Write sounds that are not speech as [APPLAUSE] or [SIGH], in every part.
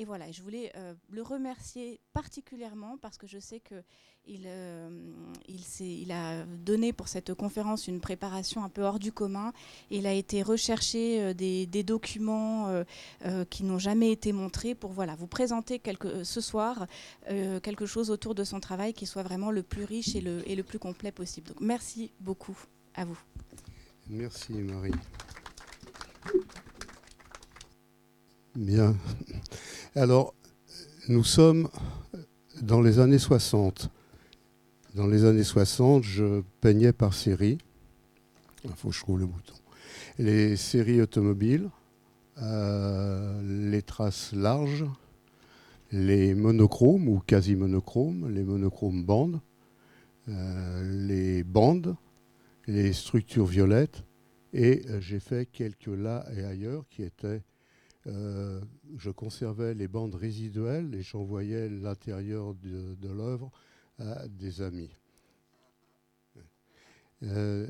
Et voilà, je voulais euh, le remercier particulièrement parce que je sais qu'il il, il, il, a donné pour cette conférence une préparation un peu hors du commun. Il a été rechercher des, des, documents qui n'ont jamais été montrés pour voilà, vous présenter ce soir quelque chose autour de son travail qui soit vraiment le plus riche et le, et le plus complet possible. Donc merci beaucoup à vous. Merci Marie. Bien. Alors, nous sommes dans les années 60. Dans les années 60, je peignais par série. Il faut que je trouve le bouton. Les séries automobiles, euh, les traces larges, les monochromes ou quasi monochromes, les monochromes bandes, euh, les bandes, les structures violettes, et euh, j'ai fait quelques là et ailleurs qui étaient euh, je conservais les bandes résiduelles et j'envoyais l'intérieur de, l'œuvre à des amis. Euh,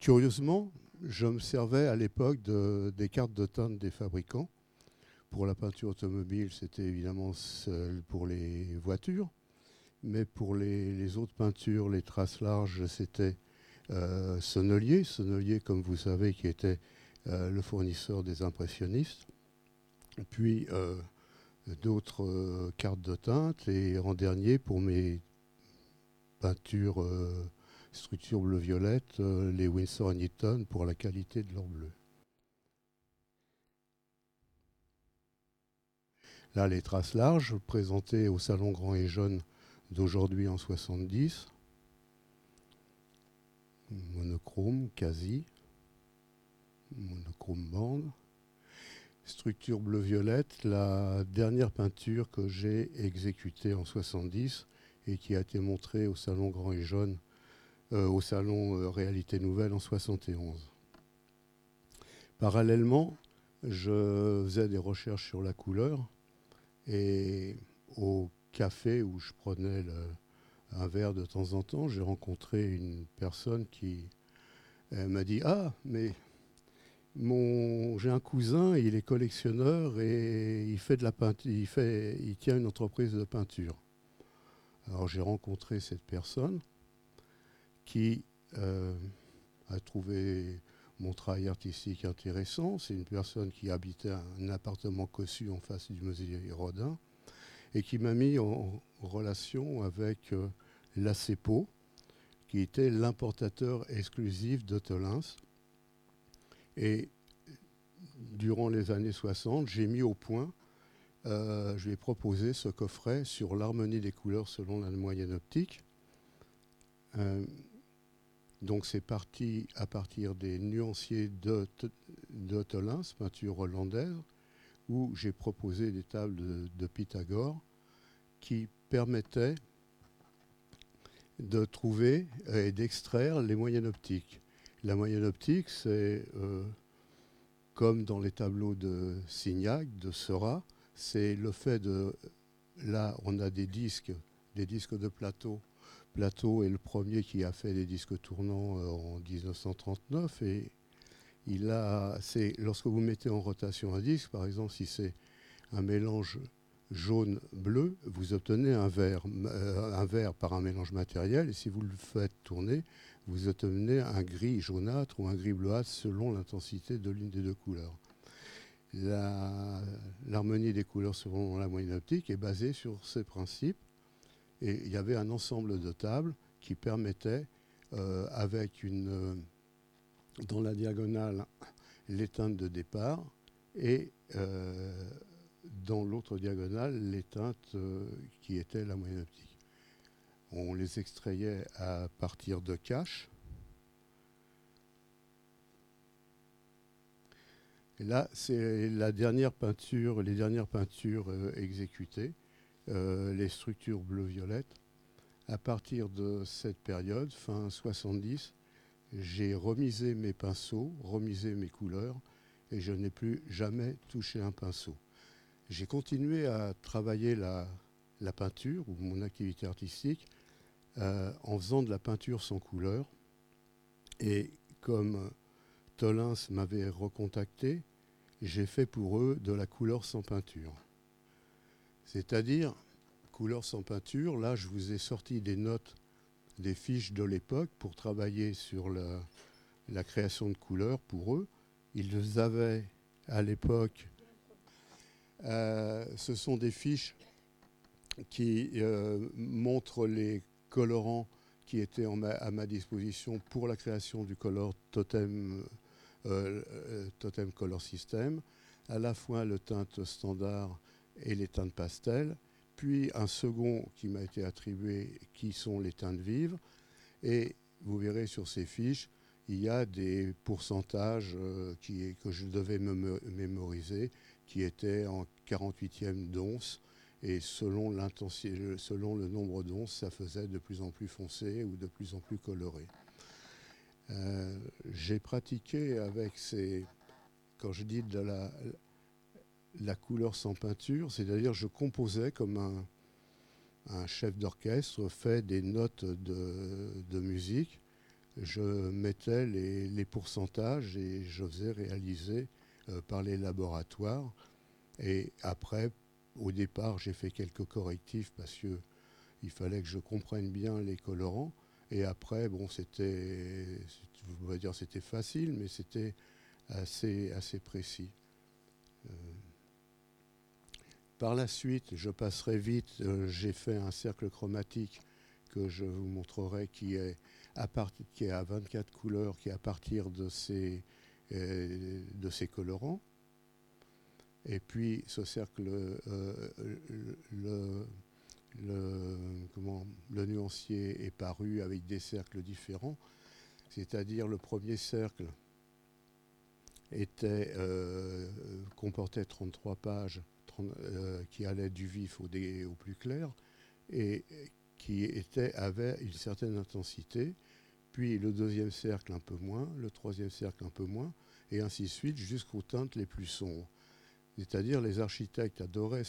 curieusement, je me servais à l'époque des cartes de teinte des fabricants. Pour la peinture automobile, c'était évidemment pour les voitures, mais pour les, autres peintures, les traces larges, c'était euh, Sonnelier, Sonnelier, comme vous savez, qui était le fournisseur des impressionnistes puis euh, d'autres euh, cartes de teinte, et en dernier, pour mes peintures euh, structure bleu-violette, les Winsor Newton pour la qualité de leur bleu. Là, les traces larges présentées au Salon Grand et Jaune d'aujourd'hui en 70. Monochrome, quasi. Monochrome bande structure bleu-violette, la dernière peinture que j'ai exécutée en 70 et qui a été montrée au Salon Grand et Jaune, euh, au Salon euh, Réalité Nouvelle en 71. Parallèlement, je faisais des recherches sur la couleur et au café où je prenais un verre de temps en temps, j'ai rencontré une personne qui m'a dit Ah, mais j'ai un cousin, il est collectionneur et il fait de la peinture, il tient une entreprise de peinture. Alors j'ai rencontré cette personne qui euh, a trouvé mon travail artistique intéressant. C'est une personne qui habitait un appartement cossu en face du musée Rodin et qui m'a mis en relation avec euh, l'ACEPO, qui était l'importateur exclusif de Tolins et durant les années 60, j'ai mis au point, euh, je lui ai proposé ce coffret sur l'harmonie des couleurs selon la moyenne optique. Euh, donc c'est parti à partir des nuanciers de, de peinture hollandaise, où j'ai proposé des tables de, Pythagore qui permettaient de trouver et d'extraire les moyennes optiques. La moyenne optique, c'est, euh, comme dans les tableaux de Signac, de Seurat, c'est le fait de... Là, on a des disques, des disques de plateau. Plateau est le premier qui a fait des disques tournants euh, en 1939 et il a, c'est lorsque vous mettez en rotation un disque, par exemple, si c'est un mélange jaune-bleu, vous obtenez un vert, euh, un vert par un mélange matériel, et si vous le faites tourner, vous obtenez un gris jaunâtre ou un gris bleuâtre selon l'intensité de l'une des deux couleurs. L'harmonie des couleurs selon la moyenne optique est basée sur ces principes. Et il y avait un ensemble de tables qui permettaient, euh, avec une, euh, dans la diagonale, l'éteinte de départ et euh, dans l'autre diagonale, l'éteinte qui était la moyenne optique on les extrayait à partir de caches. Et là, c'est la dernière peinture, les dernières peintures euh, exécutées, euh, les structures bleu-violette. À partir de cette période, fin 70, j'ai remisé mes pinceaux, remisé mes couleurs, et je n'ai plus jamais touché un pinceau. J'ai continué à travailler la peinture ou mon activité artistique euh, en faisant de la peinture sans couleur. Et comme Tolins m'avait recontacté, j'ai fait pour eux de la couleur sans peinture. C'est-à-dire, couleur sans peinture, là je vous ai sorti des notes, des fiches de l'époque pour travailler sur la, création de couleurs pour eux. Ils avaient à l'époque, euh, ce sont des fiches qui euh, montrent les colorants qui étaient à ma disposition pour la création du color totem, euh, totem color system, à la fois le teinte standard et les teintes pastel, puis un second qui m'a été attribué qui sont les teintes vives. Et vous verrez sur ces fiches, il y a des pourcentages euh, que je devais me mémoriser qui étaient en 48e d'once. Et selon, selon le nombre d'onces, ça faisait de plus en plus foncé ou de plus en plus coloré. Euh, j'ai pratiqué avec ces, quand je dis de la, la couleur sans peinture, c'est-à-dire je composais comme un, chef d'orchestre fait des notes de, musique, je mettais les, pourcentages et je faisais réaliser euh, par les laboratoires. Et après, au départ, j'ai fait quelques correctifs parce que il fallait que je comprenne bien les colorants. Et après, bon, c'était, dire, c'était facile, mais c'était assez, assez précis. Euh, par la suite, je passerai vite, euh, j'ai fait un cercle chromatique que je vous montrerai qui est à, qui est à 24 couleurs, qui est à partir de ces, euh, de ces colorants. Et puis ce cercle, euh, le, nuancier est paru avec des cercles différents. C'est-à-dire le premier cercle était, comportait 33 pages euh, qui allait du vif au, au, plus clair et qui était, avait une certaine intensité. Puis le deuxième cercle un peu moins, le troisième cercle un peu moins, et ainsi de suite jusqu'aux teintes les plus sombres. C'est-à-dire les architectes adoraient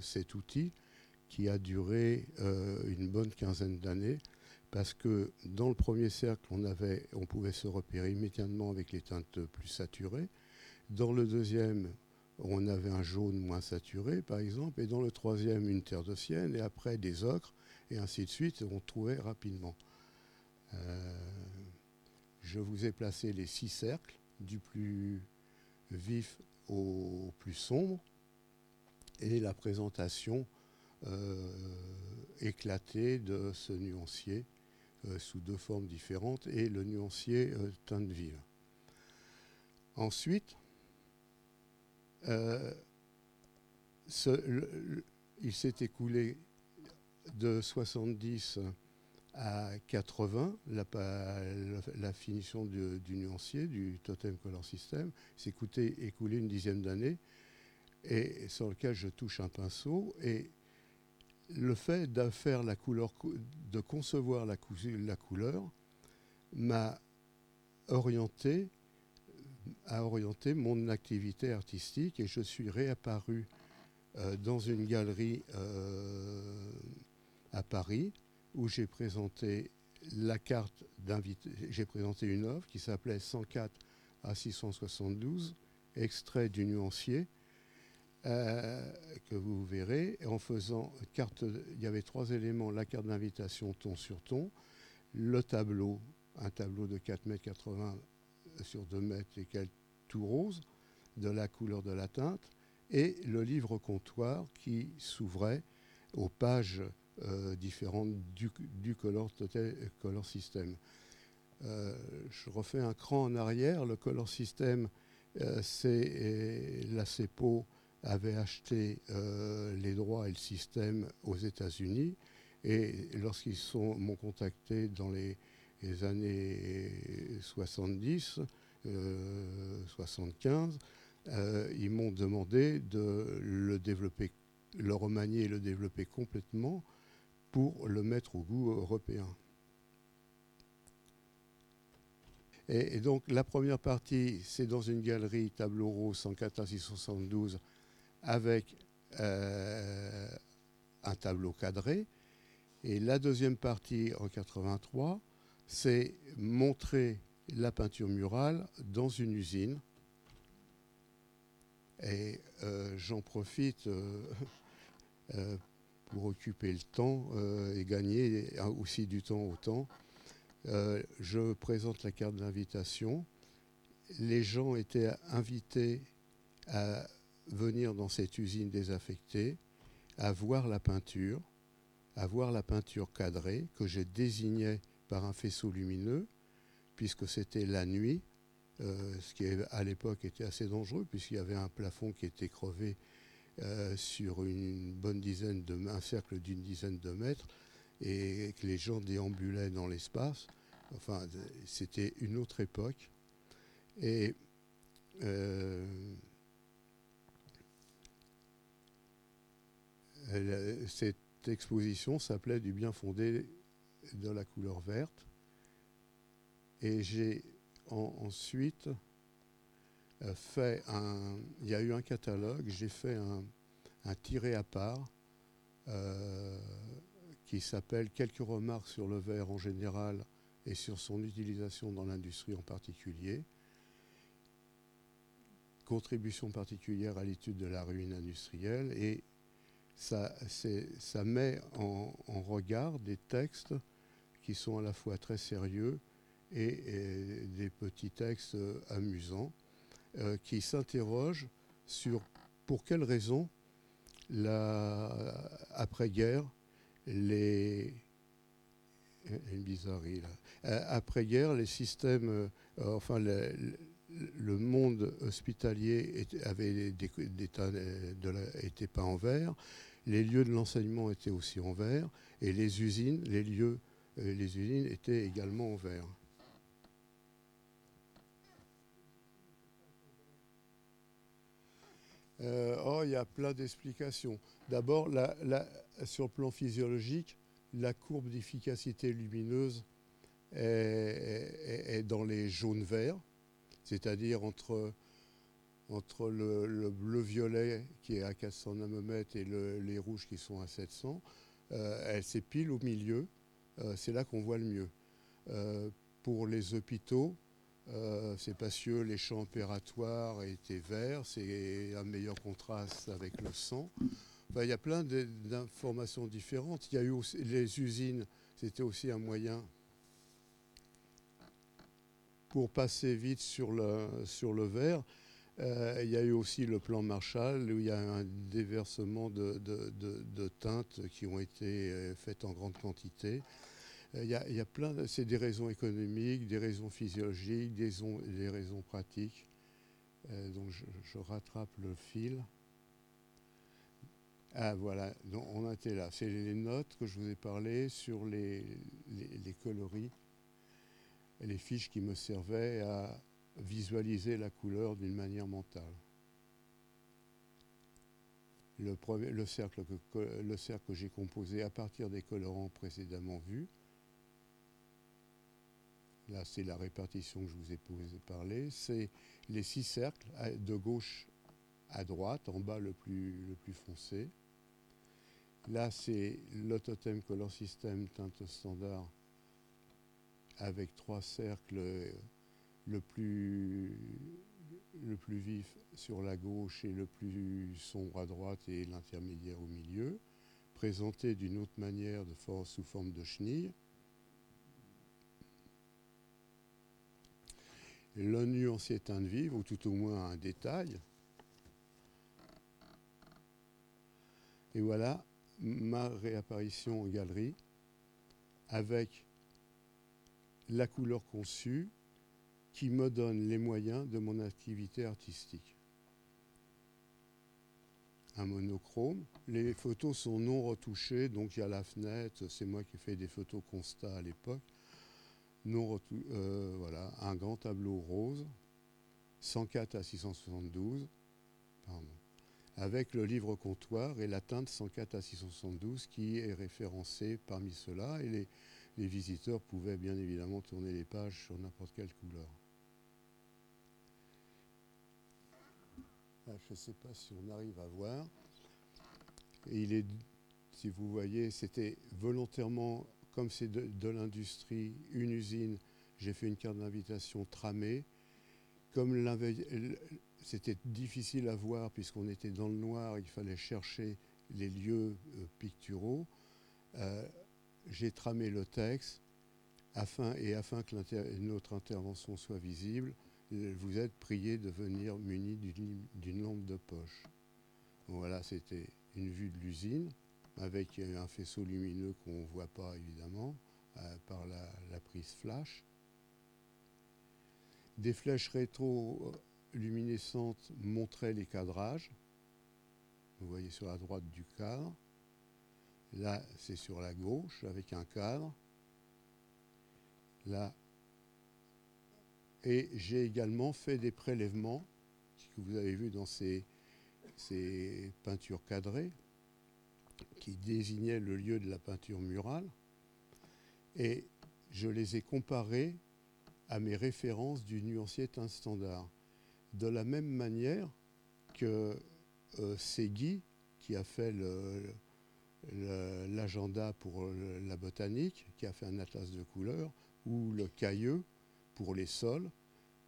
cet outil qui a duré euh, une bonne quinzaine d'années parce que dans le premier cercle, on, pouvait se repérer immédiatement avec les teintes plus saturées. Dans le deuxième, on avait un jaune moins saturé, par exemple, et dans le troisième, une terre de sienne, et après des ocres, et ainsi de suite, on trouvait rapidement. Euh, je vous ai placé les six cercles, du plus vif au plus sombre, et la présentation euh, éclatée de ce nuancier euh, sous deux formes différentes, et le nuancier teinte vive. Ensuite, euh, il s'est écoulé de 70 à 80, la, finition du, nuancier, du Totem Color System, s'est écoulé une dizaine d'années, et sur lequel je touche un pinceau. Et le fait la couleur, de concevoir la, la couleur, m'a orienté a orienté mon activité artistique et je suis réapparu euh, dans une galerie euh, à Paris où j'ai présenté la carte d'invité. J'ai présenté une œuvre qui s'appelait 104 à 672, extrait du nuancier, euh, que vous verrez. En faisant carte, il y avait trois éléments la carte d'invitation ton sur ton, le tableau, un tableau de 4 mètres 80 sur 2 mètres et tout rose, de la couleur de la teinte, et le livre comptoir qui s'ouvrait aux pages différentes du, color, System. Euh, je refais un cran en arrière. Le Color System, euh, c'est la CEPO avait acheté les droits et le système aux États-Unis. Et lorsqu'ils m'ont contacté dans les, années 70, 75, euh, ils m'ont demandé de le le remanier et le développer complètement pour le mettre au goût européen. Et, donc la première partie, c'est dans une galerie tableau rose 104 672 avec euh, un tableau cadré. Et la deuxième partie en 83, c'est montrer la peinture murale dans une usine. Et euh, j'en profite, euh, [LAUGHS] pour occuper le temps et gagner aussi du temps au temps. je présente la carte d'invitation. Les gens étaient invités à venir dans cette usine désaffectée, à voir la peinture, à voir la peinture cadrée que j'ai désignée par un faisceau lumineux, puisque c'était la nuit, euh, ce qui à l'époque était assez dangereux, puisqu'il y avait un plafond qui était crevé euh, sur une bonne dizaine de un cercle d'une dizaine de mètres, et que les gens déambulaient dans l'espace. Enfin, c'était une autre époque. Euh, cette exposition s'appelait Du bien fondé de la couleur verte. Et j'ai ensuite un. Il y a eu un catalogue, j'ai fait un, tiré à part euh, qui s'appelle Quelques remarques sur le verre en général et sur son utilisation dans l'industrie en particulier. Contribution particulière à l'étude de la ruine industrielle et ça, ça met en, regard des textes qui sont à la fois très sérieux et, des petits textes amusants euh, qui s'interrogent sur pour quelles raisons après-guerre les là. Euh, après-guerre, les systèmes, euh, enfin, le, monde hospitalier était, avait des, était pas en vert, les lieux de l'enseignement étaient aussi en vert, et les usines, les lieux, euh, les usines étaient également en vert. oh, il y a plein d'explications. D'abord, sur le plan physiologique, la courbe d'efficacité lumineuse est, dans les jaunes-verts, c'est-à-dire entre, entre le, bleu-violet qui est à 400 nanomètres et les rouges qui sont à 700. Euh, elle s'épile au milieu, euh, c'est là qu'on voit le mieux. Euh, pour les hôpitaux, c'est parce que les champs opératoires étaient verts, c'est un meilleur contraste avec le sang. il y a plein d'informations différentes. Il y a eu aussi, les usines, c'était aussi un moyen pour passer vite sur le, sur le verre. Euh, il y a eu aussi le plan Marshall où il y a un déversement de, de, teintes qui ont été euh, faites en grande quantité. Euh, il, y a, plein, c'est des raisons économiques, des raisons physiologiques, des, raisons pratiques. donc je, rattrape le fil. Ah voilà, on était là. C'est les notes que je vous ai parlé sur les, coloris les fiches qui me servaient à visualiser la couleur d'une manière mentale. Le cercle que j'ai composé à partir des colorants précédemment vus, là c'est la répartition que je vous ai parler, c'est les six cercles de gauche à droite, en bas le plus, foncé. Là c'est l'autothème color system teinte standard avec trois cercles, le plus, le plus vif sur la gauche et le plus sombre à droite et l'intermédiaire au milieu, présenté d'une autre manière sous forme de chenille. Le nuancier teinte vive, ou tout au moins un détail. Et voilà ma réapparition en galerie avec la couleur conçue qui me donne les moyens de mon activité artistique. Un monochrome. Les photos sont non retouchées, donc il y a la fenêtre, c'est moi qui ai fait des photos constat à l'époque. Euh, voilà, un grand tableau rose, 104 à 672, avec le livre comptoir et la teinte 104 à 672 qui est référencée parmi ceux-là. Et les, les visiteurs pouvaient bien évidemment tourner les pages sur n'importe quelle couleur. Ah, je ne sais pas si on arrive à voir. il est, si vous voyez, c'était volontairement, comme c'est de, l'industrie, une usine, j'ai fait une carte d'invitation tramée. Comme c'était difficile à voir puisqu'on était dans le noir, il fallait chercher les lieux picturaux, j'ai tramé le texte afin, et afin que notre intervention soit visible, vous êtes prié de venir muni d'une lampe de poche. voilà, c'était une vue de l'usine avec un faisceau lumineux qu'on ne voit pas évidemment par la, prise flash. Des flèches rétro-luminescentes montraient les cadrages. Vous voyez sur la droite du cadre. Là, c'est sur la gauche avec un cadre. Là. Et j'ai également fait des prélèvements que vous avez vu dans ces, ces peintures cadrées qui désignaient le lieu de la peinture murale. Et je les ai comparés à mes références du nuancier teint standard. De la même manière que euh, Segui, qui a fait l'agenda pour la botanique, qui a fait un atlas de couleurs, ou le cailleux pour les sols,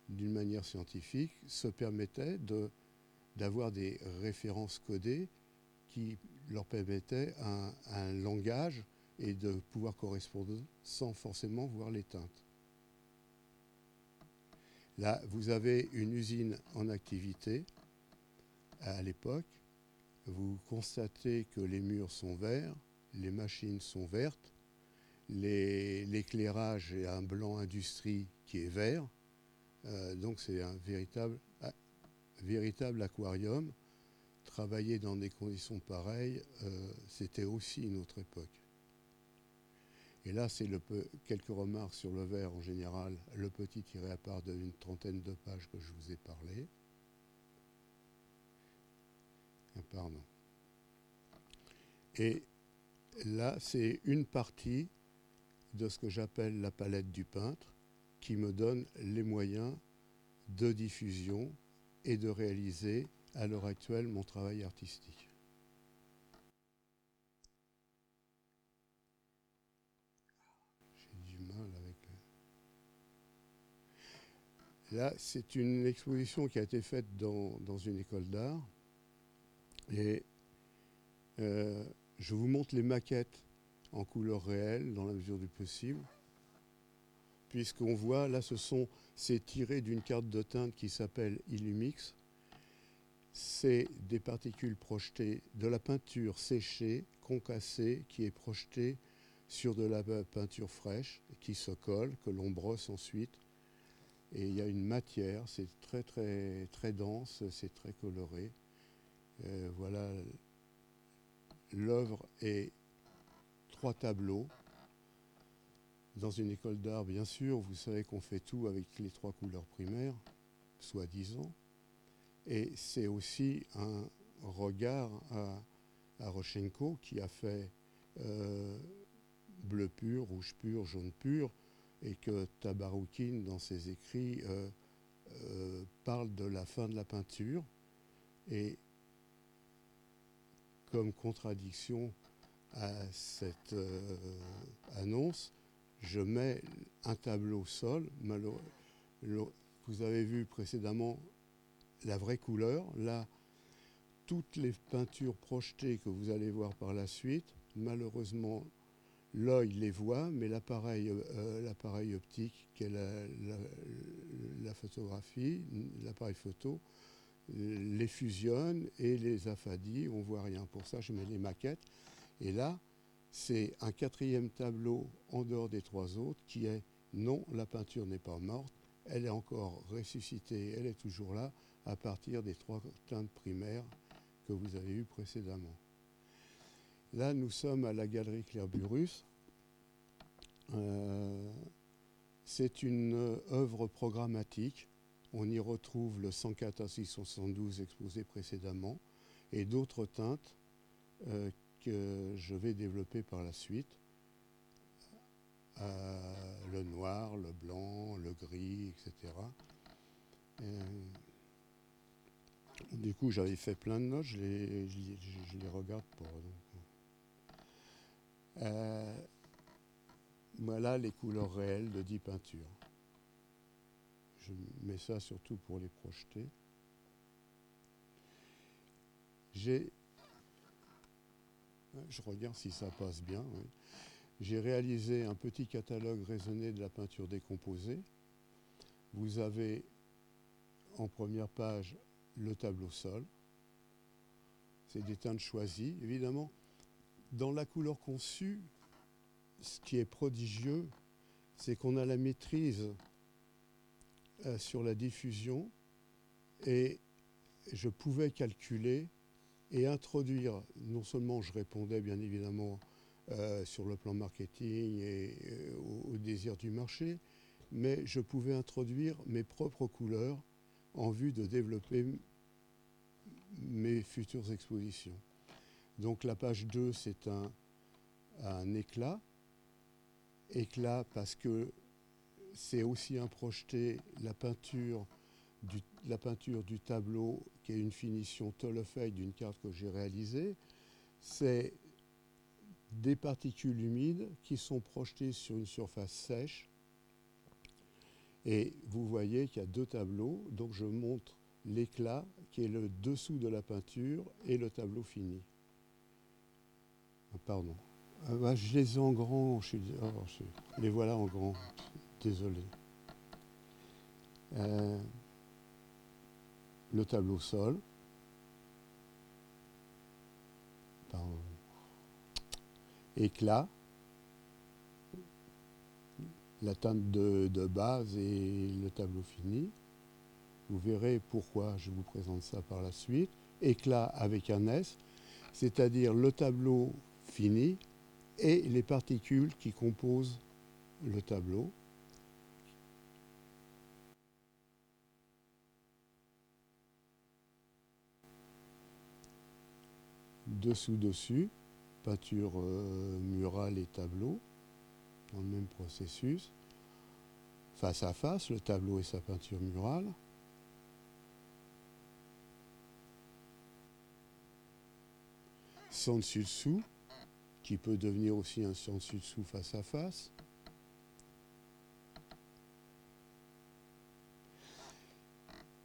d'une manière scientifique, se permettait d'avoir des références codées qui leur permettaient un langage et de pouvoir correspondre sans forcément voir les teintes. Là, vous avez une usine en activité à l'époque. Vous constatez que les murs sont verts, les machines sont vertes, l'éclairage est un blanc industrie qui est vert. Euh, donc c'est un véritable, véritable aquarium. Travailler dans des conditions pareilles, euh, c'était aussi une autre époque. Et là, c'est quelques remarques sur le verre en général, le petit tiré à part d'une trentaine de pages que je vous ai parlé. Ah, pardon. Et là, c'est une partie de ce que j'appelle la palette du peintre qui me donne les moyens de diffusion et de réaliser à l'heure actuelle mon travail artistique. Là, c'est une exposition qui a été faite dans, une école d'art. Et euh, je vous montre les maquettes en couleur réelle, dans la mesure du possible. Puisqu'on voit, là, ce sont, c'est tiré d'une carte de teinte qui s'appelle Illumix. C'est des particules projetées de la peinture séchée, concassée, qui est projetée sur de la peinture fraîche, qui se colle, que l'on brosse ensuite et il y a une matière, c'est très très très dense, c'est très coloré. Euh, voilà, l'œuvre est trois tableaux. Dans une école d'art, bien sûr, vous savez qu'on fait tout avec les trois couleurs primaires, soi-disant. Et c'est aussi un regard à, à qui a fait euh, bleu pur, rouge pur, jaune pur, et que Tabaroukine, dans ses écrits, euh, euh, parle de la fin de la peinture. Et comme contradiction à cette annonce, je mets un tableau sol. Vous avez vu précédemment la vraie couleur. Là, toutes les peintures projetées que vous allez voir par la suite, malheureusement, L'œil les voit, mais l'appareil euh, optique, qui est la, photographie, l'appareil photo, les fusionne et les affadit. On ne voit rien. Pour ça, je mets les maquettes. Et là, c'est un quatrième tableau en dehors des trois autres qui est non, la peinture n'est pas morte, elle est encore ressuscitée, elle est toujours là à partir des trois teintes primaires que vous avez eues précédemment. Là, nous sommes à la galerie Clairburus. Euh, c'est une œuvre programmatique. On y retrouve le 114 672 exposé précédemment et d'autres teintes euh, que je vais développer par la suite. Euh, le noir, le blanc, le gris, etc. du coup, j'avais fait plein de notes, je les, regarde pour. Euh, voilà les couleurs réelles de 10 peintures. Je mets ça surtout pour les projeter. J'ai Je regarde si ça passe bien. J'ai réalisé un petit catalogue raisonné de la peinture décomposée. Vous avez en première page le tableau sol. C'est des teintes choisies. Évidemment, dans la couleur conçue, ce qui est prodigieux, c'est qu'on a la maîtrise euh, sur la diffusion et je pouvais calculer et introduire, non seulement je répondais bien évidemment euh, sur le plan marketing et euh, au, désir du marché, mais je pouvais introduire mes propres couleurs en vue de développer mes futures expositions. Donc la page 2, c'est un, un éclat. Éclat parce que c'est aussi un projeté la peinture du, la peinture du tableau qui est une finition Tolofei d'une carte que j'ai réalisée. C'est des particules humides qui sont projetées sur une surface sèche. Et vous voyez qu'il y a deux tableaux. Donc je montre l'éclat qui est le dessous de la peinture et le tableau fini. Ah, pardon. Ah, bah, je les ai en grand. Oh, les voilà en grand. Désolé. Euh, le tableau sol. Pardon éclat, la teinte de, base et le tableau fini. Vous verrez pourquoi je vous présente ça par la suite. Éclat avec un S, c'est-à-dire le tableau fini et les particules qui composent le tableau. Dessous-dessus peinture euh, murale et tableau, dans le même processus. Face à face, le tableau et sa peinture murale. Sans dessus-dessous, qui peut devenir aussi un sans dessus-dessous face à face.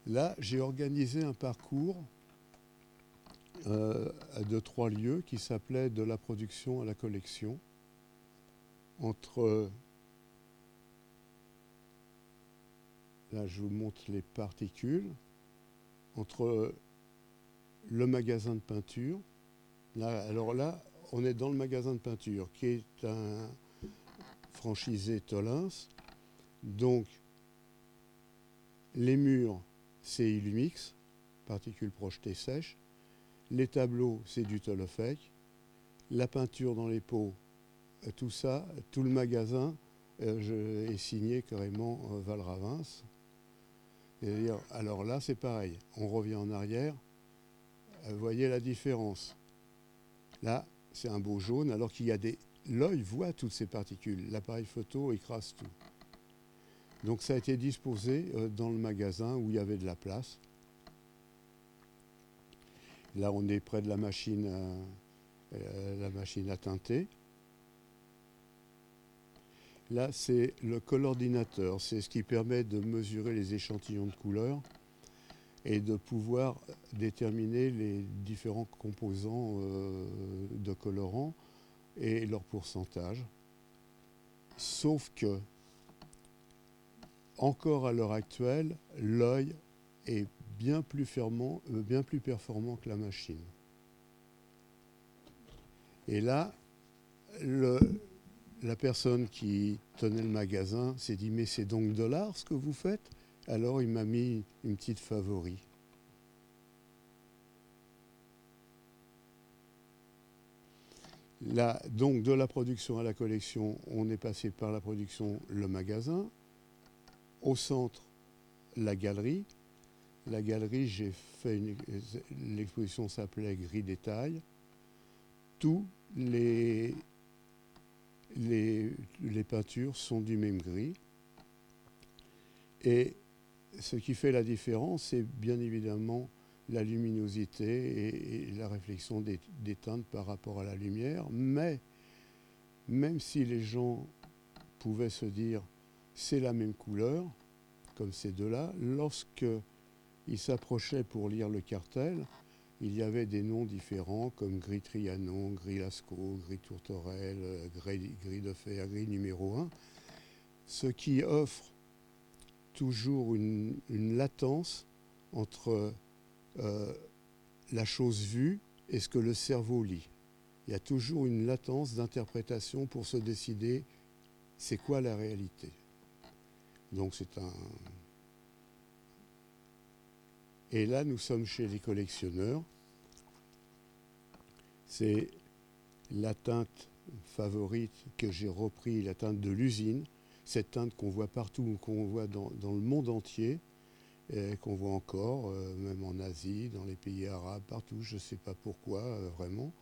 Là, j'ai organisé un parcours euh, de trois lieux qui s'appelaient de la production à la collection. Entre. Là, je vous montre les particules. Entre le magasin de peinture. Alors là, on est dans le magasin de peinture qui est un franchisé Tolins. Donc, les murs, c'est Illumix, particules projetées sèches. Les tableaux, c'est du Tolofec. La peinture dans les pots, euh, tout ça, tout le magasin euh, je, est signé carrément euh, Valravins. Alors là, c'est pareil. On revient en arrière. Vous voyez la différence. Là, c'est un beau jaune, alors qu'il y a des. L'œil voit toutes ces particules. L'appareil photo écrase tout. Donc ça a été disposé dans le magasin où il y avait de la place. Là, on est près de la machine, à, euh, la machine à teinter. Là, c'est le colordinateur. C'est ce qui permet de mesurer les échantillons de couleurs et de pouvoir déterminer les différents composants euh, de colorants et leur pourcentage. Sauf que, encore à l'heure actuelle, l'œil est bien plus, euh, performant que la machine. Et là, la personne qui tenait le magasin s'est dit mais c'est donc de l'art ce que vous faites? Alors il m'a mis une petite favori. Donc de la production à la collection, on est passé par la production, le magasin, au centre, la galerie, la galerie, j'ai fait une, l'exposition s'appelait Gris détail. Tous les, les, les peintures sont du même gris. Et ce qui fait la différence, c'est bien évidemment la luminosité et, la réflexion des, teintes par rapport à la lumière. Mais même si les gens pouvaient se dire c'est la même couleur, comme ces deux-là, lorsque il s'approchait pour lire le cartel, il y avait des noms différents comme gris Trianon, gris Lascaux, gris Tourterelle, gris, gris de fer, gris numéro 1, ce qui offre toujours une, latence entre euh, la chose vue et ce que le cerveau lit. Il y a toujours une latence d'interprétation pour se décider c'est quoi la réalité. Donc c'est un... Et là, nous sommes chez les collectionneurs. C'est la teinte favorite que j'ai repris, la teinte de l'usine, cette teinte qu'on voit partout, qu'on voit dans, le monde entier, qu'on voit encore, euh, même en Asie, dans les pays arabes, partout, je ne sais pas pourquoi euh, vraiment.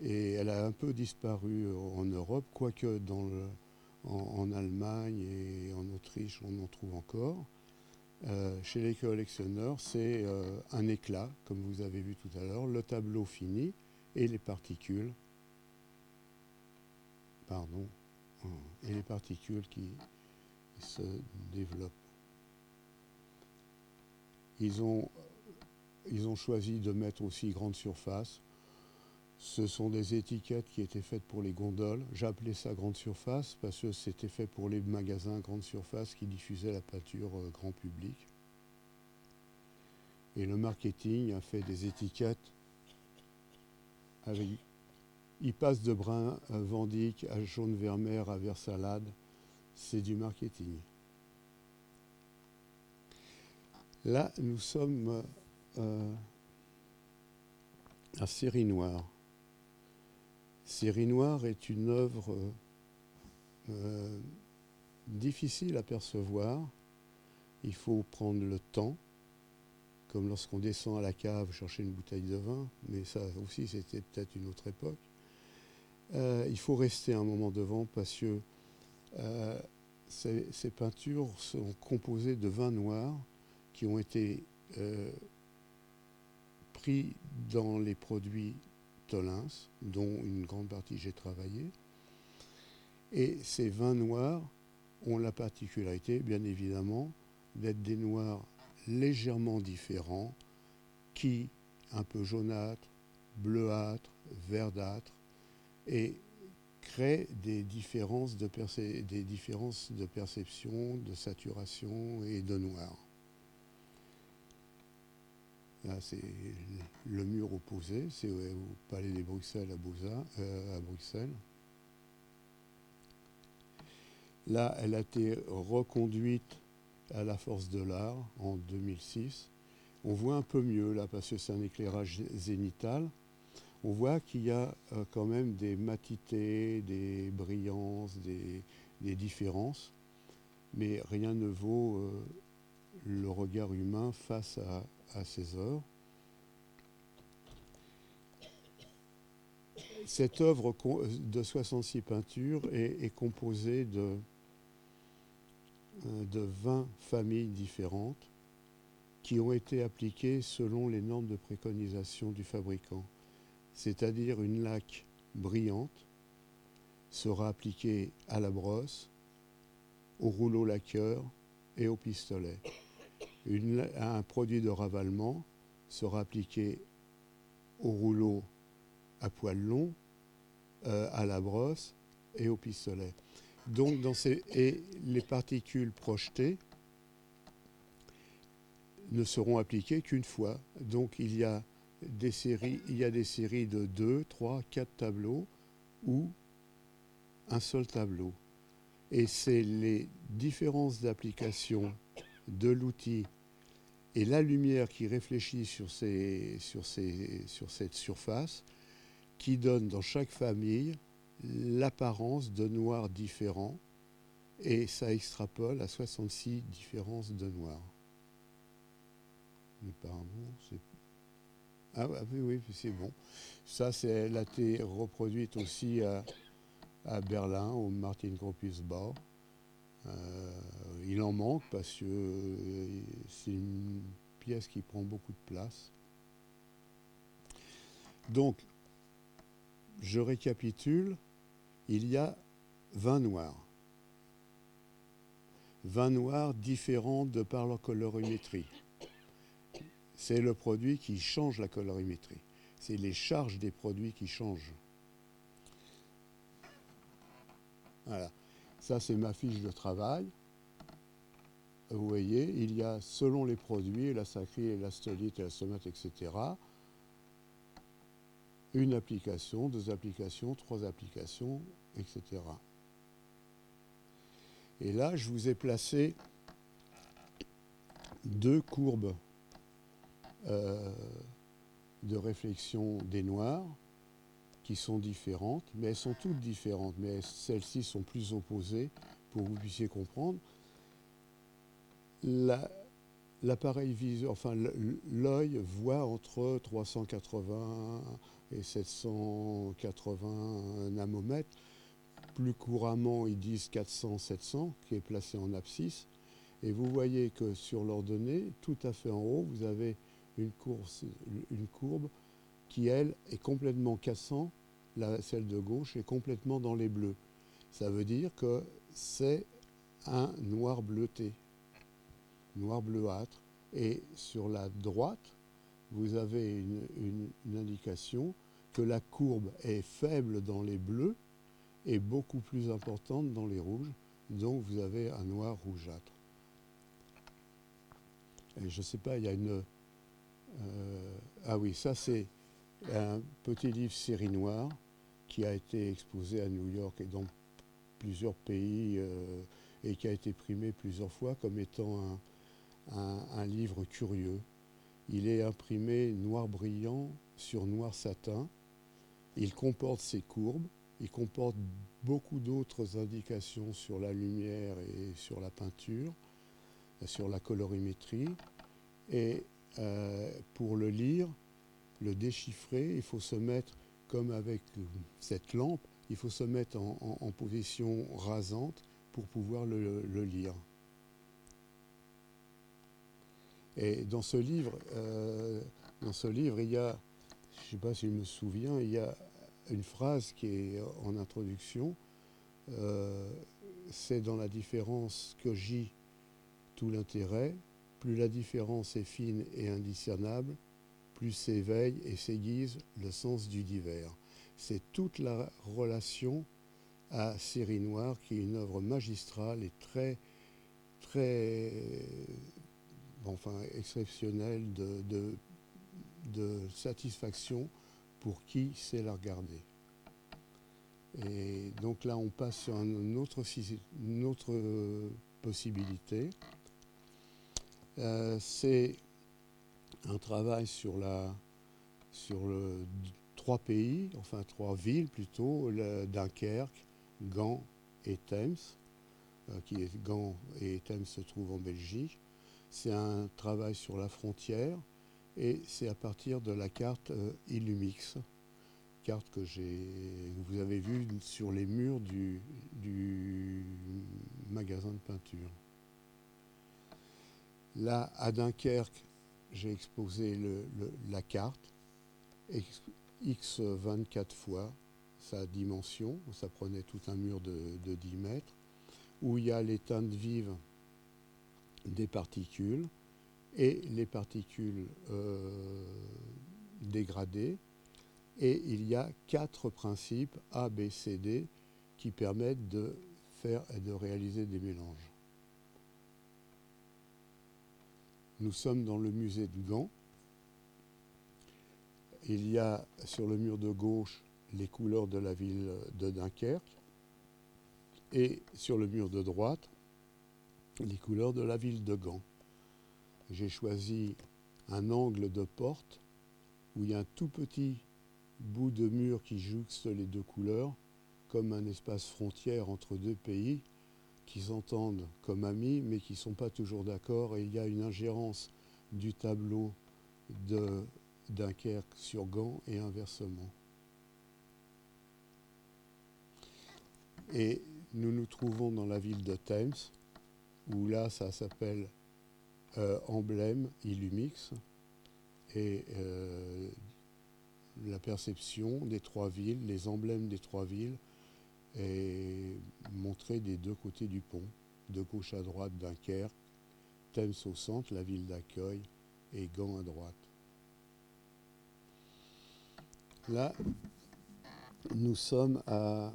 Et elle a un peu disparu en Europe, quoique en, Allemagne et en Autriche, on en trouve encore. Euh, chez les collectionneurs, c'est euh, un éclat, comme vous avez vu tout à l'heure, le tableau fini et les particules. Pardon. Et les particules qui se développent. Ils ont, ils ont choisi de mettre aussi grande surface ce sont des étiquettes qui étaient faites pour les gondoles. J'appelais ça grande surface parce que c'était fait pour les magasins grande surface qui diffusaient la peinture euh, grand public. Et le marketing a fait des étiquettes avec. Il passe de brun à Vendic à jaune vermeer à vert salade. C'est du marketing. Là, nous sommes euh, à série noire. Série Noire est une œuvre euh, difficile à percevoir. Il faut prendre le temps, comme lorsqu'on descend à la cave chercher une bouteille de vin, mais ça aussi c'était peut-être une autre époque. Euh, il faut rester un moment devant parce que euh, ces, peintures sont composées de vins noirs qui ont été pris dans les produits Tolins, dont une grande partie j'ai travaillé. Et ces vins noirs ont la particularité, bien évidemment, d'être des noirs légèrement différents, qui, un peu jaunâtres, bleuâtres, verdâtres, et créent des différences de, des différences de perception, de saturation et de noir. Là, c'est le mur opposé, c'est au Palais des Bruxelles à, euh, à Bruxelles. Là, elle a été reconduite à la Force de l'Art en 2006. On voit un peu mieux là parce que c'est un éclairage zénital. On voit qu'il y a euh, quand même des matités, des brillances, des, différences, mais rien ne vaut euh, le regard humain face à, ces œuvres. Cette œuvre de 66 peintures est, composée de, de 20 familles différentes qui ont été appliquées selon les normes de préconisation du fabricant. C'est-à-dire une laque brillante sera appliquée à la brosse, au rouleau laqueur et au pistolet un produit de ravalement sera appliqué au rouleau à poil long, euh, à la brosse et au pistolet. Donc, dans ces, et les particules projetées ne seront appliquées qu'une fois. Donc, il y a des séries, il y a des séries de 2, 3, 4 tableaux ou un seul tableau. Et c'est les différences d'application de l'outil et la lumière qui réfléchit sur, ces, sur, ces, sur cette surface qui donne dans chaque famille l'apparence de noirs différents et ça extrapole à 66 différences de noirs. Mais pardon, c'est... Ah, ah oui, oui, c'est bon. Ça, elle a été reproduite aussi à, à Berlin, au Martin Gropius Bau. Euh, il en manque parce que euh, c'est une pièce qui prend beaucoup de place. Donc, je récapitule, il y a 20 noirs. 20 noirs différents de par leur colorimétrie. C'est le produit qui change la colorimétrie. C'est les charges des produits qui changent. Voilà. Ça, c'est ma fiche de travail. Vous voyez, il y a, selon les produits, la saccharine, la stolite, la stomate, etc., une application, deux applications, trois applications, etc. Et là, je vous ai placé deux courbes euh, de réflexion des noirs qui sont différentes, mais elles sont toutes différentes, mais celles-ci sont plus opposées pour que vous puissiez comprendre. L'appareil visuel, enfin l'œil voit entre 380 et 780 nanomètres. Plus couramment, ils disent 400-700, qui est placé en abscisse. Et vous voyez que sur l'ordonnée, tout à fait en haut, vous avez une, courbe qui, elle, est complètement cassant, la, celle de gauche est complètement dans les bleus. Ça veut dire que c'est un noir bleuté, noir bleuâtre. Et sur la droite, vous avez une, une indication que la courbe est faible dans les bleus et beaucoup plus importante dans les rouges. Donc vous avez un noir rougeâtre. Et je ne sais pas, il y a une... Euh, ah oui, ça c'est un petit livre série noire qui a été exposé à New York et dans plusieurs pays euh, et qui a été primé plusieurs fois comme étant un, livre curieux. Il est imprimé noir brillant sur noir satin. Il comporte ses courbes. Il comporte beaucoup d'autres indications sur la lumière et sur la peinture, sur la colorimétrie. Euh, pour le lire, le déchiffrer, il faut se mettre, comme avec cette lampe, il faut se mettre en, position rasante pour pouvoir le, lire. Et dans ce livre, euh, dans ce livre, il y a, je ne sais pas si je me souviens, il y a une phrase qui est en introduction. Euh, c'est dans la différence que j'y tout l'intérêt. Plus la différence est fine et indiscernable, plus s'éveille et s'aiguise le sens du divers. C'est toute la relation à Série Noire qui est une œuvre magistrale et très, très enfin, exceptionnelle de, satisfaction pour qui sait la regarder. Et donc là, on passe sur une autre possibilité. Euh, c'est un travail sur, la, sur trois pays, enfin trois villes plutôt, Dunkerque, Gand et Thames, euh, qui est Gand et Thames se trouvent en Belgique. C'est un travail sur la frontière et c'est à partir de la carte euh, Illumix, carte que vous avez vue sur les murs du magasin de peinture. Là, à Dunkerque, j'ai exposé la carte, X 24 fois sa dimension, ça prenait tout un mur de, 10 mètres, où il y a les teintes vives des particules et les particules euh, dégradées. Et il y a quatre principes A, B, C, D qui permettent de faire et de réaliser des mélanges. Nous sommes dans le musée Gand. Il y a sur le mur de gauche les couleurs de la ville de Dunkerque et sur le mur de droite les couleurs de la ville de Gand. J'ai choisi un angle de porte où il y a un tout petit bout de mur qui jouxte les deux couleurs comme un espace frontière entre deux pays qui s'entendent comme amis, mais qui ne sont pas toujours d'accord, et il y a une ingérence du tableau de Dunkerque sur Gand et inversement. Et nous nous trouvons dans la ville de Thames, où là, ça s'appelle euh, emblème Illumix, et euh, la perception des trois villes, les emblèmes des trois villes, est montré des deux côtés du pont, de gauche à droite Dunkerque, Thames au centre, la ville d'accueil, et gants à droite. Là, nous sommes à,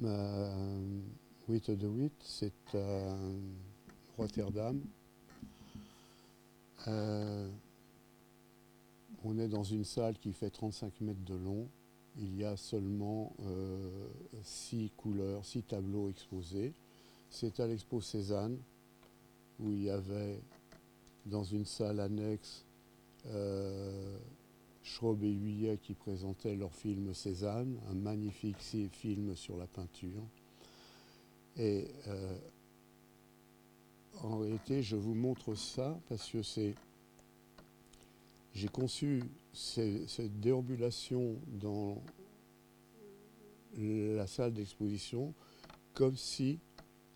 8 de 8, c'est à Rotterdam. Euh, on est dans une salle qui fait 35 mètres de long. Il y a seulement 6 euh, couleurs, 6 tableaux exposés. C'est à l'expo Cézanne, où il y avait dans une salle annexe euh, et Huyet qui présentaient leur film Cézanne, un magnifique film sur la peinture. Et euh, en réalité, je vous montre ça parce que c'est. J'ai conçu cette déambulation dans la salle d'exposition comme si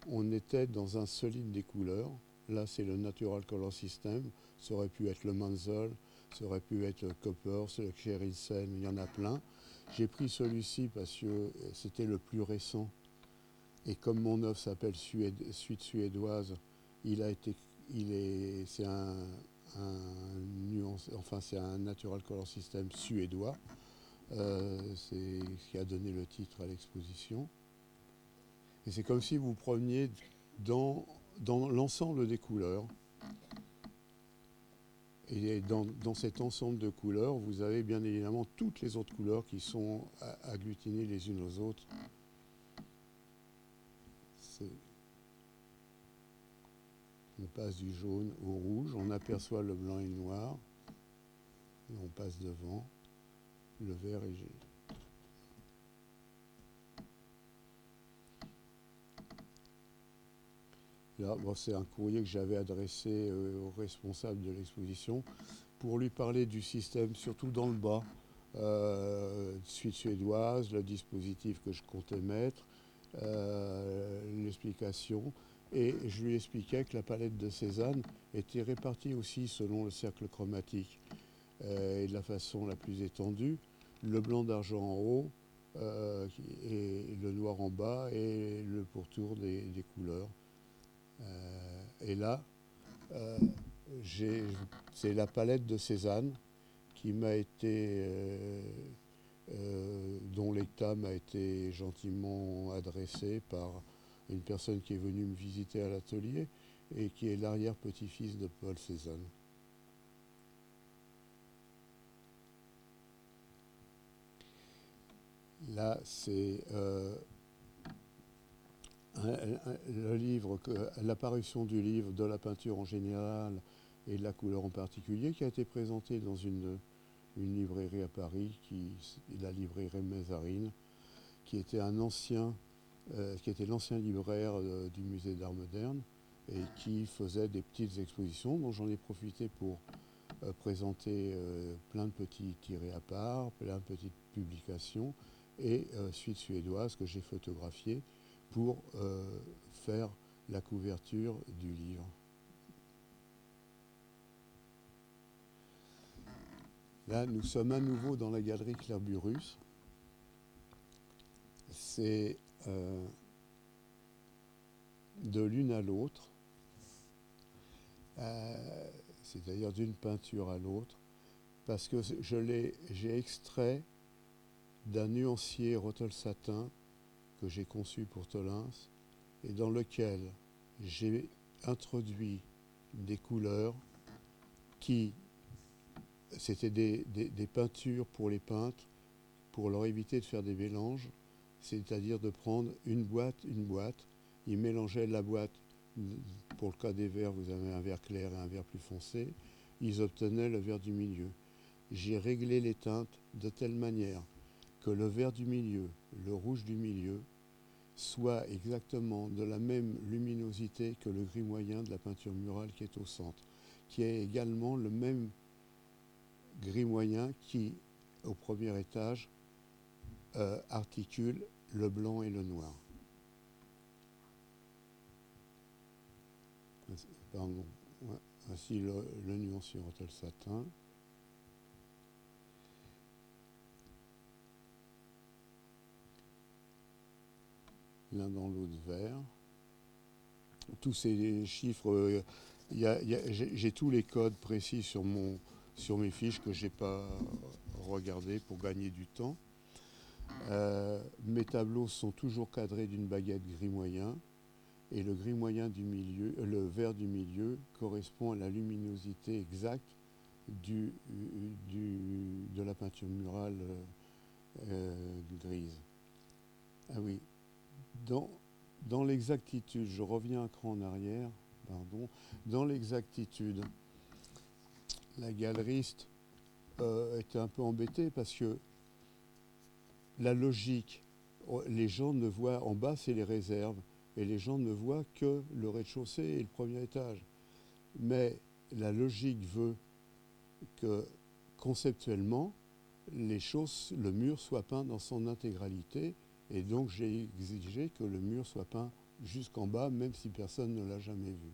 on était dans un solide des couleurs. Là, c'est le Natural Color System. Ça aurait pu être le Mansell, ça aurait pu être le Coppers, le Kjerissen, il y en a plein. J'ai pris celui-ci parce que c'était le plus récent. Et comme mon œuvre s'appelle Suite suédoise, il a été, il est, c'est un, enfin c'est un Natural Color System suédois. Euh, c'est ce qui a donné le titre à l'exposition. Et c'est comme si vous preniez dans, l'ensemble des couleurs. Et dans, cet ensemble de couleurs, vous avez bien évidemment toutes les autres couleurs qui sont agglutinées les unes aux autres. On passe du jaune au rouge, on aperçoit le blanc et le noir, et on passe devant le vert et gris. Là, c'est un courrier que j'avais adressé euh, au responsable de l'exposition pour lui parler du système, surtout dans le bas, euh, suite suédoise, le dispositif que je comptais mettre, euh, l'explication. Et je lui expliquais que la palette de Cézanne était répartie aussi selon le cercle chromatique et de la façon la plus étendue. Le blanc d'argent en haut, et le noir en bas et le pourtour des couleurs. Euh, et là, euh, c'est la palette de Cézanne qui m'a été, euh, dont l'état m'a été gentiment adressé par une personne qui est venue me visiter à l'atelier et qui est l'arrière-petit-fils de Paul Cézanne. Là, c'est livre, l'apparition du livre, de la peinture en général et de la couleur en particulier, qui a été présenté dans une, librairie à Paris, qui, la librairie Mézarine, qui était un ancien, euh, qui était l'ancien libraire euh, du musée d'art moderne et qui faisait des petites expositions dont j'en ai profité pour euh, présenter plein de petits tirés à part, plein de petites publications et suite suédoise que j'ai photographiée pour faire la couverture du livre. Là, nous sommes à nouveau dans la galerie Clairburus. C'est euh, de l'une à l'autre, euh, c'est-à-dire d'une peinture à l'autre, parce que j'ai extrait d'un nuancier rotol satin que j'ai conçu pour Tolins et dans lequel j'ai introduit des couleurs qui, c'était des, peintures pour les peintres, pour leur éviter de faire des mélanges, c'est-à-dire de prendre une boîte, une boîte, ils mélangeaient la boîte, pour le cas des verts, vous avez un vert clair et un vert plus foncé, ils obtenaient le vert du milieu. J'ai réglé les teintes de telle manière que le vert du milieu, le rouge du milieu soit exactement de la même luminosité que le gris moyen de la peinture murale qui est au centre, qui est également le même gris moyen qui, au premier étage, euh, articule le blanc et le noir. Pardon. Voici le, le nuancier hôtel satin. l'un dans l'autre vert. Tous ces chiffres J'ai tous les codes précis sur, mon, sur mes fiches que je n'ai pas regardé pour gagner du temps. Euh, mes tableaux sont toujours cadrés d'une baguette gris moyen et le gris moyen du milieu, euh, le vert du milieu correspond à la luminosité exacte du, de la peinture murale euh, grise. Ah oui, dans, dans l'exactitude, je reviens un cran en arrière, pardon, dans l'exactitude, la galeriste était un peu embêtée parce que la logique, oh, les gens ne voient, en bas c'est les réserves, et les gens ne voient que le rez-de-chaussée et le premier étage. Mais la logique veut que conceptuellement, les choses, le mur soit peint dans son intégralité, et donc j'ai exigé que le mur soit peint jusqu'en bas, même si personne ne l'a jamais vu.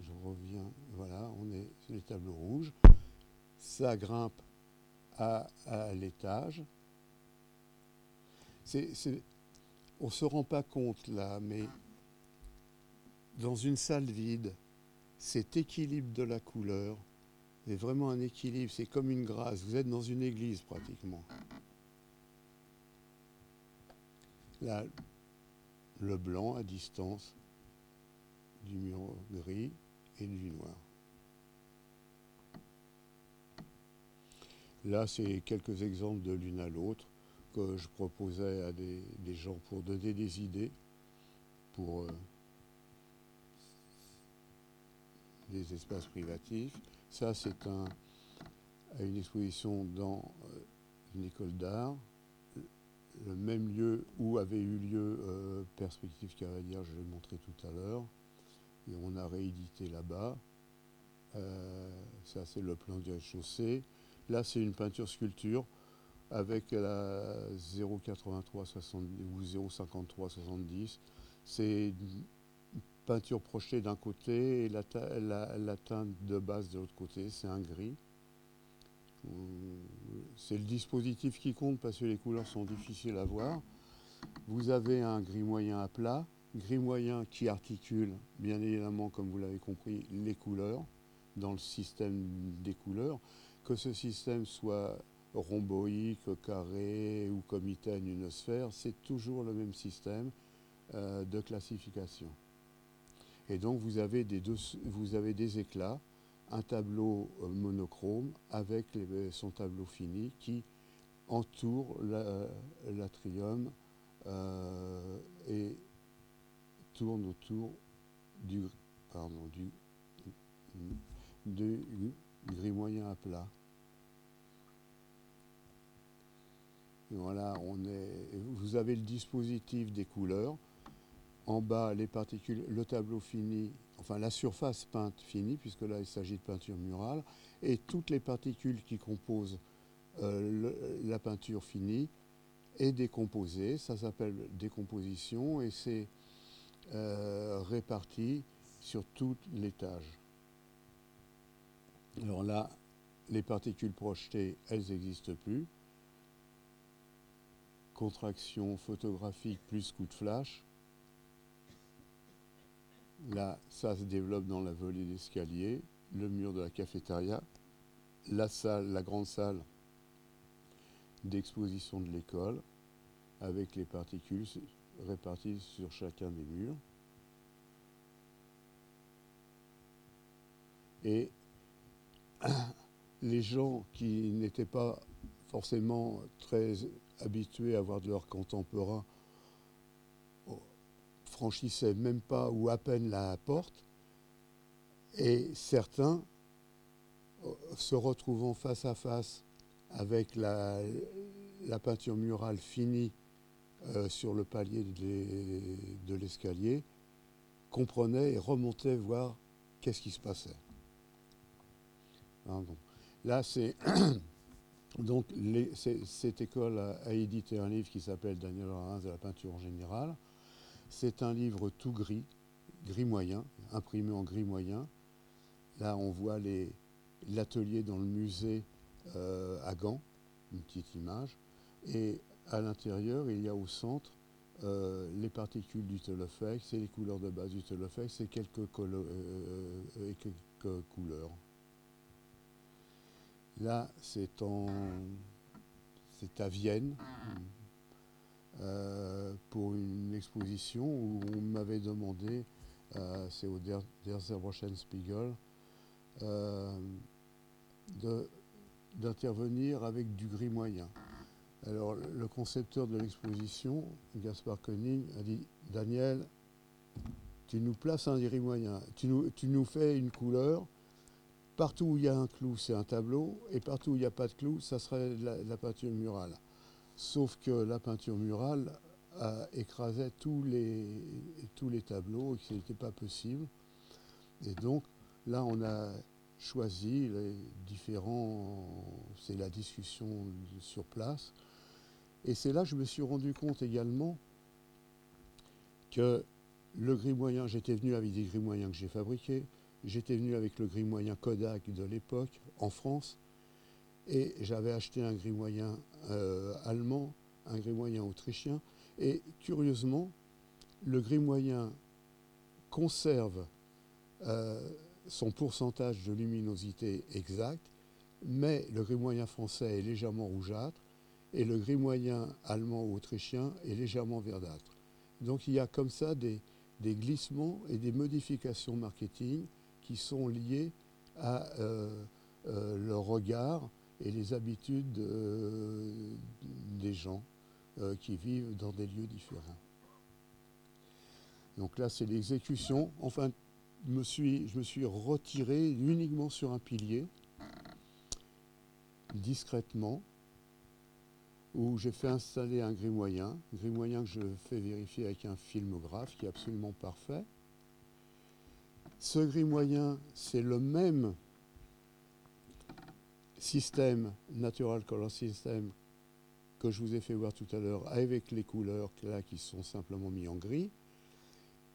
Je reviens, voilà, on est sur les tableaux rouges. Ça grimpe à, l'étage. on ne se rend pas compte là, mais dans une salle vide, cet équilibre de la couleur est vraiment un équilibre, c'est comme une grâce. Vous êtes dans une église pratiquement. Là, le blanc à distance du mur gris et du noir. Là, c'est quelques exemples de l'une à l'autre que je proposais à des, gens pour donner des idées pour euh, des espaces privatifs. Ça, c'est un, une exposition dans euh, une école d'art, le même lieu où avait eu lieu euh, Perspective Cavalière, je l'ai montré tout à l'heure, et on a réédité là-bas. ça, c'est le plan du rez-de-chaussée. Là, c'est une peinture sculpture avec la 0,83 ou 0,53 70. C'est une peinture projetée d'un côté et la, teinte de base de l'autre côté. C'est un gris. C'est le dispositif qui compte parce que les couleurs sont difficiles à voir. Vous avez un gris moyen à plat, gris moyen qui articule, bien évidemment, comme vous l'avez compris, les couleurs dans le système des couleurs que ce système soit rhomboïque, carré ou comme une sphère, c'est toujours le même système euh, de classification. Et donc vous avez des, vous avez des éclats, un tableau euh, monochrome avec son tableau fini qui entoure l'atrium euh, et tourne autour du, du gris moyen à plat. Voilà, on est, vous avez le dispositif des couleurs. En bas, les particules, le tableau fini, enfin la surface peinte finie, puisque là il s'agit de peinture murale, et toutes les particules qui composent euh, la peinture finie est décomposée. Ça s'appelle décomposition et c'est euh, réparti sur tout l'étage. Alors là, les particules projetées, elles n'existent plus contraction photographique plus coup de flash. Là, ça se développe dans la volée d'escalier, le mur de la cafétéria, la salle, la grande salle d'exposition de l'école, avec les particules réparties sur chacun des murs. Et [COUGHS] les gens qui n'étaient pas forcément très habitués à voir de leurs contemporains oh, franchissaient même pas ou à peine la porte, et certains, oh, se retrouvant face à face avec la, peinture murale finie euh, sur le palier de l'escalier, comprenaient et remontaient voir qu'est-ce qui se passait. Là, c'est [CLEARS THROAT] Donc cette école a, édité un livre qui s'appelle Daniel Lorenz de la peinture en général. C'est un livre tout gris, gris moyen, imprimé en gris moyen. Là, on voit l'atelier dans le musée euh, à Gand, une petite image. Et à l'intérieur, il y a au centre euh, les particules du Tolofex, c'est les couleurs de base du Tolofex et euh, quelques couleurs. Là, c'est à Vienne pour une exposition où on m'avait demandé, c'est au Der, Der Spiegel, d'intervenir avec du gris moyen. Alors, le concepteur de l'exposition, Gaspard Koenig, a dit Daniel, tu nous places un gris moyen, tu nous, fais une couleur. Partout où il y a un clou, c'est un tableau, et partout où il n'y a pas de clou, ça serait la, peinture murale. Sauf que la peinture murale écrasait tous les, tous les tableaux et que ce n'était pas possible. Et donc, là, on a choisi les différents, c'est la discussion sur place. Et c'est là que je me suis rendu compte également que le gris moyen, j'étais venu avec des gris moyens que j'ai fabriqués, j'étais venu avec le gris moyen Kodak de l'époque en France, et j'avais acheté un gris moyen euh, allemand, un gris moyen autrichien, et curieusement, le gris moyen conserve euh, son pourcentage de luminosité exact, mais le gris moyen français est légèrement rougeâtre et le gris moyen allemand ou autrichien est légèrement verdâtre. Donc il y a comme ça des, glissements et des modifications marketing qui sont liées à euh, euh, le regard et les habitudes euh, des gens qui vivent dans des lieux différents. Donc là, c'est l'exécution. Enfin, me suis, je me suis retiré uniquement sur un pilier, discrètement, où j'ai fait installer un gris moyen, gris moyen que je fais vérifier avec un filmographe qui est absolument parfait. Ce gris moyen, c'est le même système, Natural Color System, que je vous ai fait voir tout à l'heure, avec les couleurs là qui sont simplement mis en gris.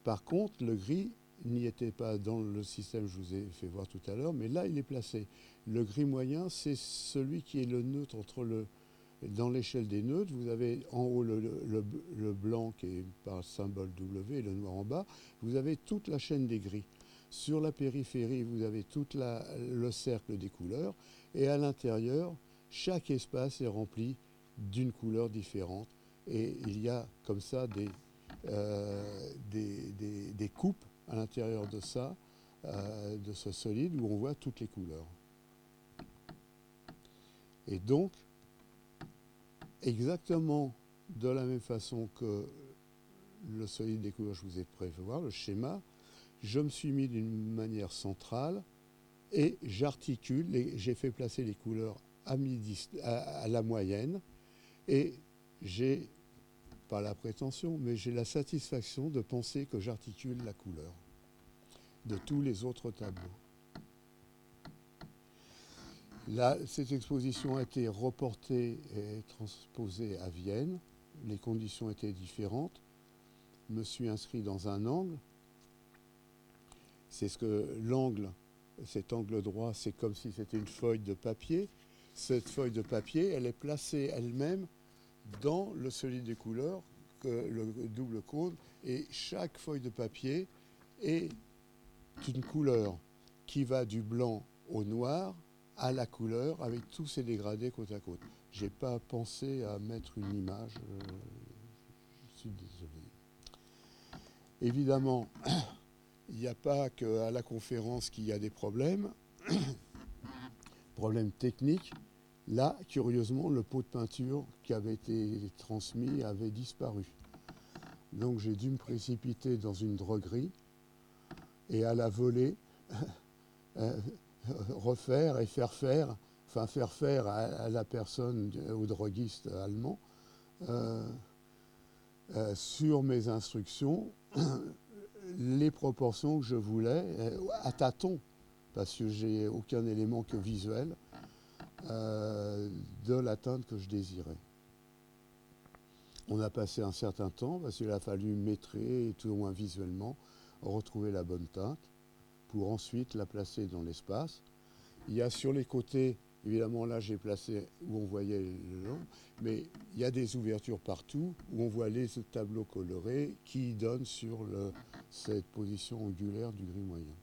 Par contre, le gris n'y était pas dans le système que je vous ai fait voir tout à l'heure, mais là, il est placé. Le gris moyen, c'est celui qui est le neutre le... Dans l'échelle des neutres, vous avez en haut le, blanc qui est par symbole W et le noir en bas. Vous avez toute la chaîne des gris. Sur la périphérie, vous avez tout le cercle des couleurs. Et à l'intérieur, chaque espace est rempli d'une couleur différente. Et il y a comme ça des, euh, coupes à l'intérieur de ça, euh, de ce solide, où on voit toutes les couleurs. Et donc, exactement de la même façon que le solide des couleurs, je vous ai prévoir, le schéma, je me suis mis d'une manière centrale et j'articule, j'ai fait placer les couleurs à, la moyenne et j'ai pas la prétention, mais j'ai la satisfaction de penser que j'articule la couleur de tous les autres tableaux. Cette exposition a été reportée et transposée à Vienne. Les conditions étaient différentes. Je me suis inscrit dans un angle. C'est ce que l'angle, cet angle droit, c'est comme si c'était une feuille de papier. Cette feuille de papier, elle est placée elle-même dans le solide de couleurs, le double cône, et chaque feuille de papier est une couleur qui va du blanc au noir à la couleur avec tous ces dégradés côte à côte. Je n'ai pas pensé à mettre une image. Euh, je suis désolé. Évidemment, il n'y a pas qu'à la conférence qu'il y a des problèmes. [COUGHS] problèmes techniques. Là, curieusement, le pot de peinture qui avait été transmis avait disparu. Donc j'ai dû me précipiter dans une droguerie et à la volée, [LAUGHS] euh, refaire et faire faire, enfin faire faire à, la personne, au droguiste allemand, euh, euh, sur mes instructions, [COUGHS] les proportions que je voulais, à tâtons, parce que j'ai aucun élément que visuel, de la teinte que je désirais. On a passé un certain temps parce qu'il a fallu maîtriser, tout au moins visuellement, retrouver la bonne teinte pour ensuite la placer dans l'espace. Il y a sur les côtés Évidemment, là, j'ai placé où on voyait le long, mais il y a des ouvertures partout où on voit les tableaux colorés qui donnent sur cette position angulaire du gris moyen.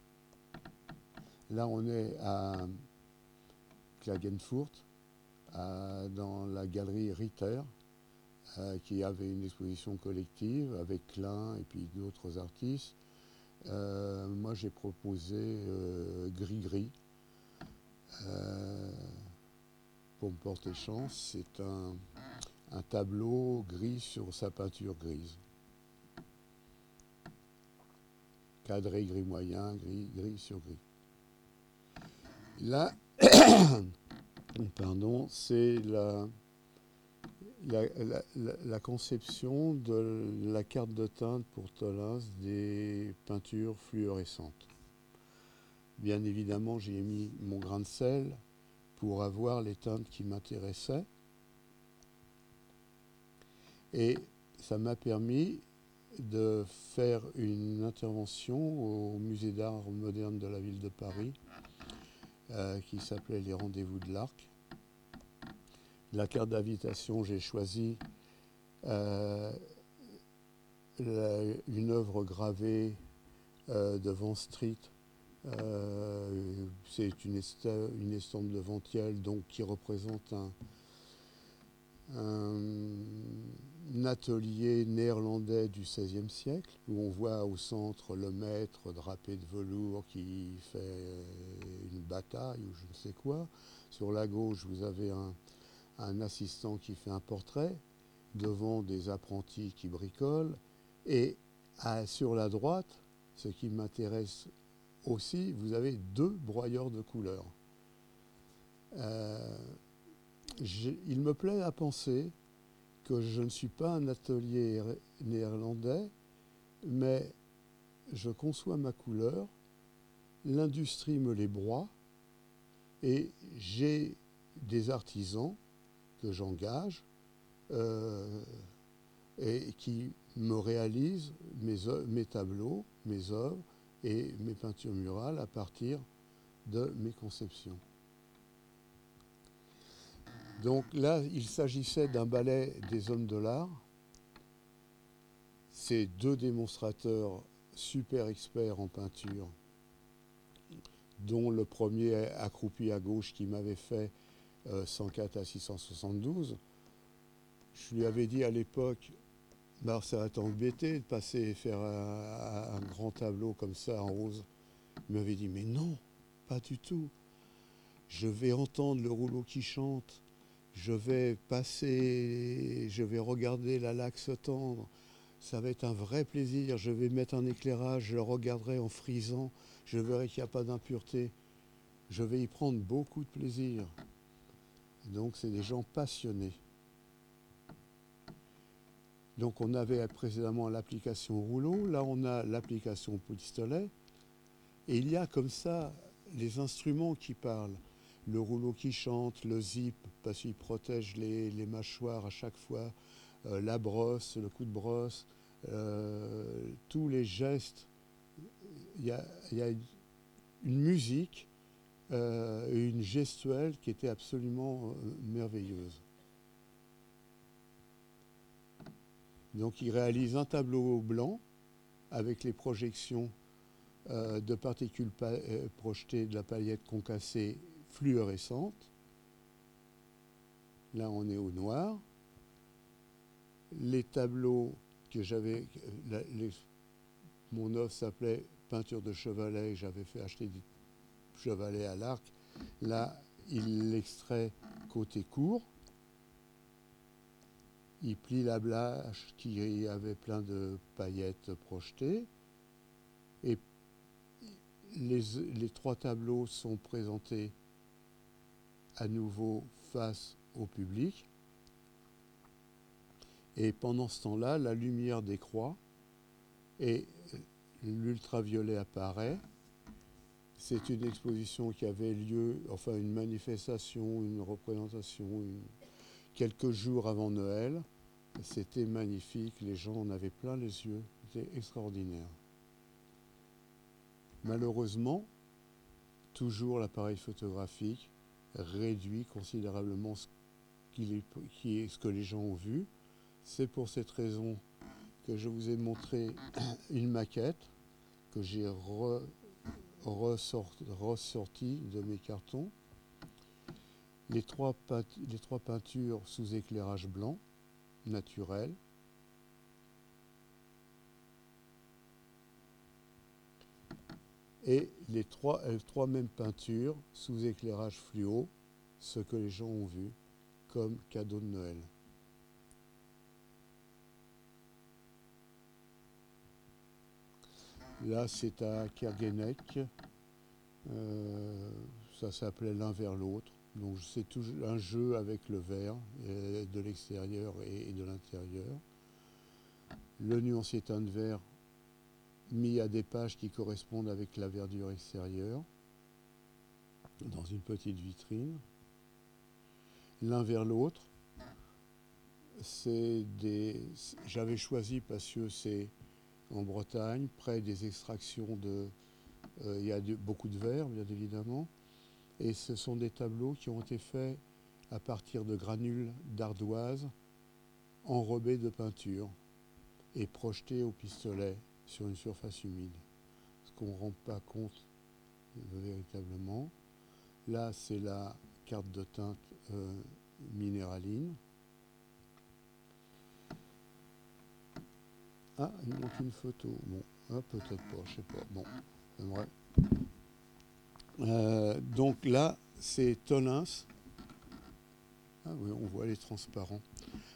Là, on est à Klagenfurt, dans la galerie Ritter, euh, qui avait une exposition collective avec Klein et puis d'autres artistes. Euh, moi, j'ai proposé euh, Gris Gris. Pour me porter chance, c'est un, un tableau gris sur sa peinture grise. Cadré gris moyen, gris, gris sur gris. Là, [COUGHS] pardon, c'est la, la, conception de la carte de teinte pour Tolins des peintures fluorescentes. Bien évidemment, j'ai mis mon grain de sel pour avoir les teintes qui m'intéressaient. Et ça m'a permis de faire une intervention au musée d'art moderne de la ville de Paris euh, qui s'appelait Les Rendez-vous de l'Arc la carte d'invitation, j'ai choisi euh, une œuvre gravée euh, de Van Street. Euh, c'est une, estampe de Ventiel donc, qui représente un, atelier néerlandais du XVIe siècle, où on voit au centre le maître drapé de velours qui fait une bataille ou je ne sais quoi. Sur la gauche, vous avez un assistant qui fait un portrait devant des apprentis qui bricolent. Et sur la droite, ce qui m'intéresse aussi, vous avez deux broyeurs de couleurs. Euh, il me plaît à penser que je ne suis pas un atelier néerlandais, mais je conçois ma couleur, l'industrie me les broie, et j'ai des artisans que j'engage euh, et qui me réalise mes, mes tableaux, mes œuvres et mes peintures murales à partir de mes conceptions. Donc là, il s'agissait d'un ballet des hommes de l'art. Ces deux démonstrateurs super experts en peinture, dont le premier accroupi à gauche qui m'avait fait 104 euh, à 672. Je lui avais dit à l'époque, bah, ça va t'embêter de passer et faire un, grand tableau comme ça en rose. Il m'avait dit, mais non, pas du tout. Je vais entendre le rouleau qui chante, je vais passer, je vais regarder la laque se tendre. Ça va être un vrai plaisir. Je vais mettre un éclairage, je le regarderai en frisant, je verrai qu'il n'y a pas d'impureté. Je vais y prendre beaucoup de plaisir. Donc c'est des gens passionnés. Donc on avait précédemment l'application rouleau, là on a l'application pistolet, et il y a comme ça les instruments qui parlent. Le rouleau qui chante, le zip, parce qu'il protège les, mâchoires à chaque fois, euh, la brosse, le coup de brosse, euh, tous les gestes. Il y a, une musique euh, une gestuelle qui était absolument merveilleuse. Donc il réalise un tableau blanc avec les projections euh, de particules projetées de la paillette concassée fluorescente. Là on est au noir. Les tableaux que j'avais, mon œuvre s'appelait peinture de chevalet, j'avais fait acheter des chevalet à l'arc. Là, il l'extrait côté court. Il plie la blache qui avait plein de paillettes projetées. Et les, les trois tableaux sont présentés à nouveau face au public. Et pendant ce temps-là, la lumière décroît et l'ultraviolet apparaît. C'est une exposition qui avait lieu, enfin une manifestation, une représentation quelques jours avant Noël. C'était magnifique, les gens en avaient plein les yeux, c'était extraordinaire. Malheureusement, toujours l'appareil photographique réduit considérablement ce, que les gens ont vu. C'est pour cette raison que je vous ai montré [CLEARS THROAT] une maquette que j'ai ressortie de mes cartons. Les trois, peintures sous éclairage blanc, naturel, et les trois, les trois mêmes peintures sous éclairage fluo, ce que les gens ont vu comme cadeau de Noël. Là, c'est à Kerguenec. Euh, ça s'appelait l'un vers l'autre. Donc c'est toujours un jeu avec le verre de l'extérieur et de l'intérieur. Le nuancier teint de verre mis à des pages qui correspondent avec la verdure extérieure dans une petite vitrine. L'un vers l'autre, c'est des. J'avais choisi parce que c'est en Bretagne, près des extractions de. Euh, il y a beaucoup de verre, bien évidemment, et ce sont des tableaux qui ont été faits à partir de granules d'ardoise enrobés de peinture et projetés au pistolet sur une surface humide. Ce qu'on ne rend pas compte véritablement. Là, c'est la carte de teinte euh, minéraline. Ah, il manque une photo. Bon, ah, peut-être pas, je sais pas. Bon, j'aimerais. Euh, donc là, c'est Tolins. Ah on voit les transparents.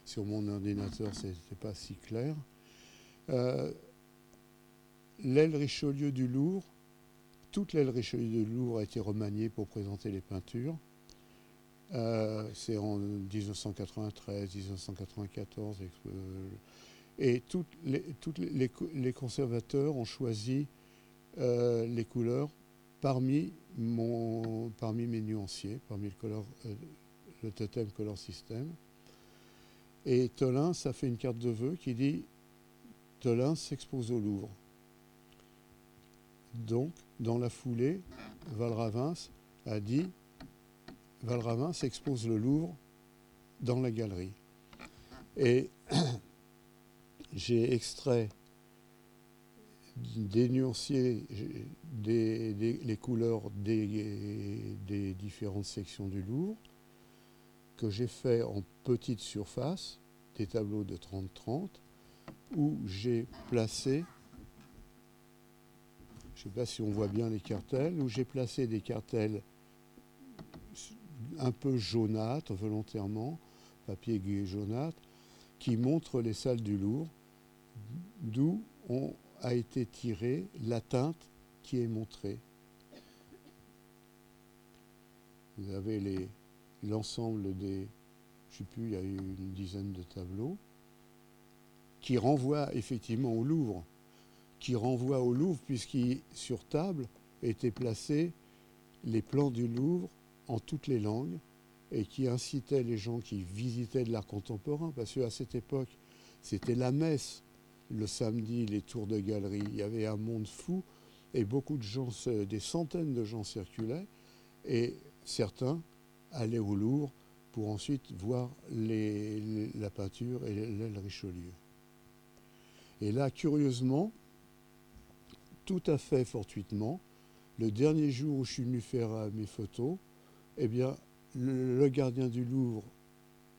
Sur mon ordinateur, ce n'était pas si clair. Euh, l'aile Richelieu du Louvre, toute l'aile Richelieu du Louvre a été remaniée pour présenter les peintures. Euh, c'est en 1993, 1994. et tous les, conservateurs ont choisi euh, les couleurs parmi, parmi mes nuanciers, parmi le, color, euh, totem color system. Et Tolin, ça fait une carte de vœux qui dit Tolin s'expose au Louvre. Donc, dans la foulée, Valravins a dit Valravins expose le Louvre dans la galerie. Et [CLEARS THROAT] j'ai extrait des nuanciers, des, les couleurs des, différentes sections du Louvre, que j'ai fait en petite surface, des tableaux de 30-30, où j'ai placé je ne sais pas si on voit bien les cartels, où j'ai placé des cartels un peu jaunâtres volontairement, papier jaunâtre, qui montrent les salles du Louvre, d'où on a été tirée la teinte qui est montrée. Vous avez l'ensemble des, je ne sais plus, il y a eu une dizaine de tableaux, qui renvoient effectivement au Louvre qui renvoie au Louvre, puisqu'il, sur table, étaient placés les plans du Louvre en toutes les langues et qui incitait les gens qui visitaient de l'art contemporain, parce qu'à cette époque, c'était la messe le samedi, les tours de galerie, il y avait un monde fou et beaucoup de gens, des centaines de gens circulaient et certains allaient au Louvre pour ensuite voir la peinture et l'aile Richelieu. Et là, curieusement, tout à fait fortuitement, le dernier jour où je suis venu faire euh, mes photos, eh bien, le, gardien du Louvre,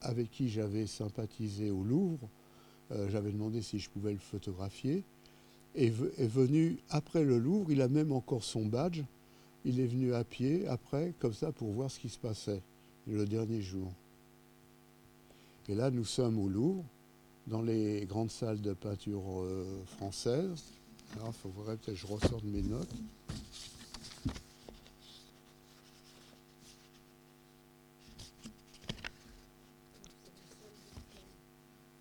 avec qui j'avais sympathisé au Louvre, euh, j'avais demandé si je pouvais le photographier, est, est, venu après le Louvre, il a même encore son badge, il est venu à pied après, comme ça, pour voir ce qui se passait le dernier jour. Et là, nous sommes au Louvre, dans les grandes salles de peinture euh, françaises, alors, il faudrait peut-être que je ressorte mes notes.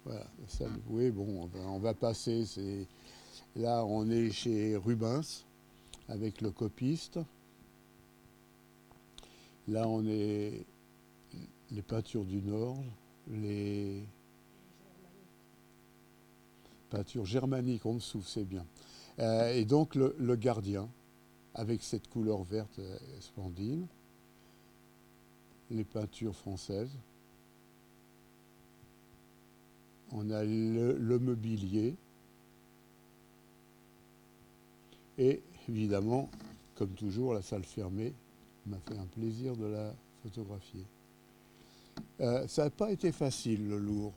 Voilà, ça, bon, on va passer. Là, on est chez Rubens avec le copiste. Là, on est les peintures du Nord, les peintures germaniques, on me souffle, c'est bien. Euh, et donc le, gardien, avec cette couleur verte euh, splendide. les peintures françaises. On a le, mobilier. Et évidemment, comme toujours, la salle fermée m'a fait un plaisir de la photographier. Euh, ça n'a pas été facile, le lourd,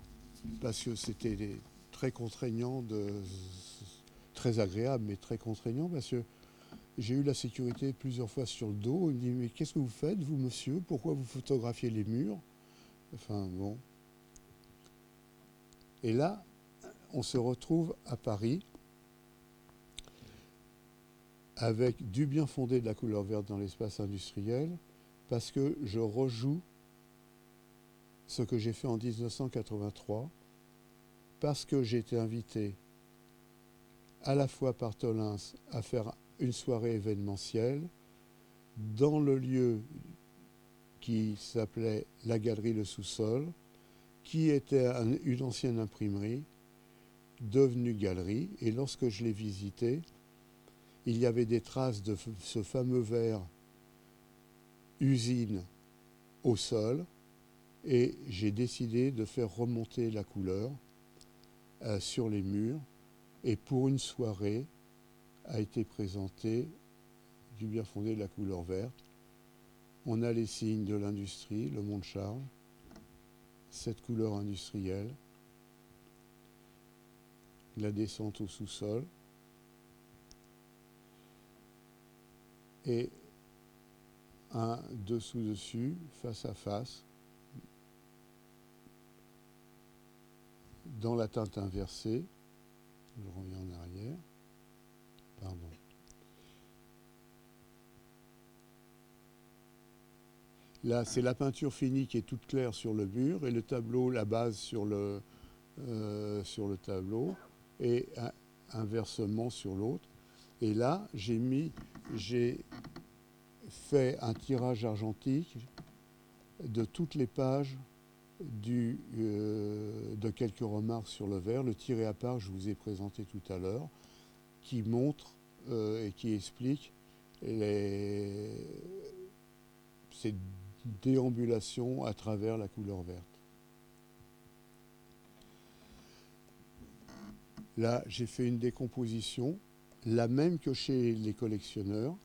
parce que c'était très contraignant, très agréable, mais très contraignant, parce que j'ai eu la sécurité plusieurs fois sur le dos. Il me dit Mais qu'est-ce que vous faites, vous, monsieur? Pourquoi vous photographiez les murs? Enfin, bon. Et là, on se retrouve à Paris avec du bien fondé de la couleur verte dans l'espace industriel, parce que je rejoue ce que j'ai fait en 1983, parce que j'ai été invité à la fois par Tolins à faire une soirée événementielle dans le lieu qui s'appelait la Galerie Le Sous-Sol, qui était une ancienne imprimerie, devenue galerie. Et lorsque je l'ai visité, il y avait des traces de ce fameux verre usine au sol, et j'ai décidé de faire remonter la couleur euh, sur les murs. Et pour une soirée, a été présenté du bien fondé de la couleur verte. On a les signes de l'industrie, le monde charge, cette couleur industrielle, la descente au sous-sol, et un dessous-dessus, face à face, dans la teinte inversée. Je reviens en arrière. Pardon. Là, c'est la peinture finie qui est toute claire sur le mur et le tableau, la base sur le, euh, tableau et inversement sur l'autre. Et là, j'ai mis, j'ai fait un tirage argentique de toutes les pages euh, de quelques remarques sur le verre. Le tiré à part, je vous ai présenté tout à l'heure qui montre euh, et qui explique les, ces déambulations à travers la couleur verte. Là, j'ai fait une décomposition, la même que chez les collectionneurs,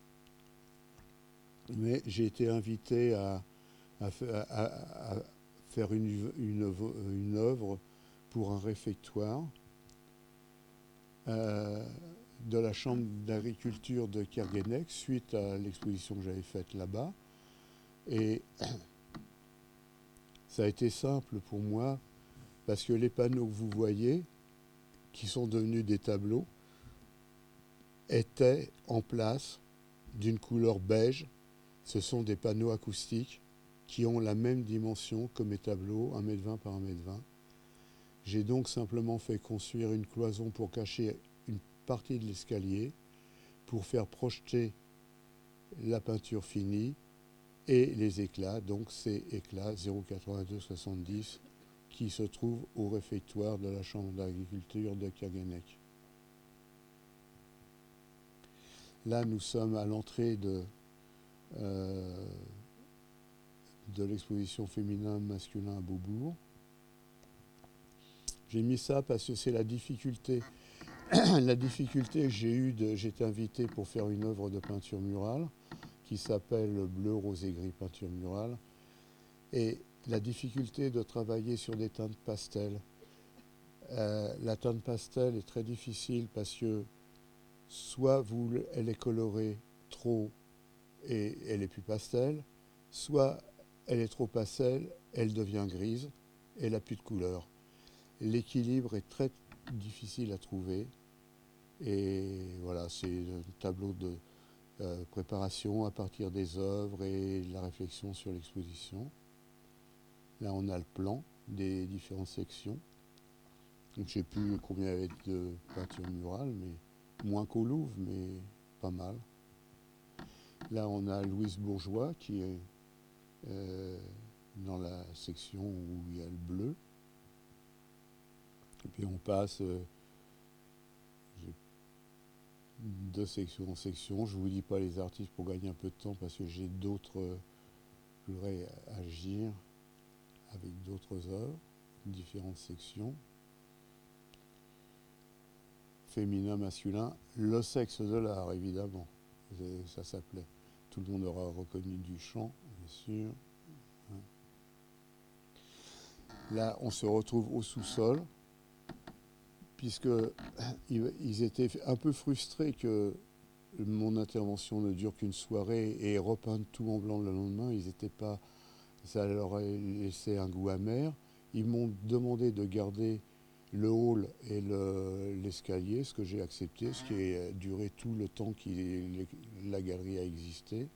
mais j'ai été invité à, faire une, une, œuvre pour un réfectoire. Euh, de la Chambre d'agriculture de Kerguenec suite à l'exposition que j'avais faite là-bas. Et ça a été simple pour moi parce que les panneaux que vous voyez, qui sont devenus des tableaux, étaient en place d'une couleur beige. Ce sont des panneaux acoustiques qui ont la même dimension que mes tableaux, 1m20 par 1m20. J'ai donc simplement fait construire une cloison pour cacher partie de l'escalier pour faire projeter la peinture finie et les éclats, donc ces éclats 0,8270 qui se trouvent au réfectoire de la Chambre d'agriculture de Kagenek. Là, nous sommes à l'entrée de, euh, de l'exposition féminin-masculin à Beaubourg. J'ai mis ça parce que c'est la difficulté [CLEARS THROAT] la difficulté que j'ai eue, j'ai été invité pour faire une œuvre de peinture murale qui s'appelle Bleu, rose et gris peinture murale. Et la difficulté de travailler sur des teintes pastel. Euh, la teinte pastel est très difficile parce que soit vous, elle est colorée trop et elle est plus pastel, soit elle est trop pastel, elle devient grise et elle n'a plus de couleur. L'équilibre est très difficile à trouver. Et voilà, c'est un tableau de euh, préparation à partir des œuvres et la réflexion sur l'exposition. Là, on a le plan des différentes sections. Donc, je ne sais plus combien il y avait de peinture murale, mais moins qu'au Louvre, mais pas mal. Là, on a Louise Bourgeois qui est euh, dans la section où il y a le bleu. Et puis on passe euh, de section en section. Je ne vous dis pas les artistes pour gagner un peu de temps parce que j'ai d'autres pourrais agir avec d'autres œuvres, différentes sections. Féminin, masculin, le sexe de l'art, évidemment. Ça s'appelait. Tout le monde aura reconnu du chant, bien sûr. Hein. Là, on se retrouve au sous-sol, puisque [CLEARS THROAT] ils étaient un peu frustrés que mon intervention ne dure qu'une soirée et repeindre tout en blanc le lendemain, ils étaient pas, ça leur a laissé un goût amer. Ils m'ont demandé de garder le hall et l'escalier, ce que j'ai accepté, ce qui a duré tout le temps que la galerie a existé.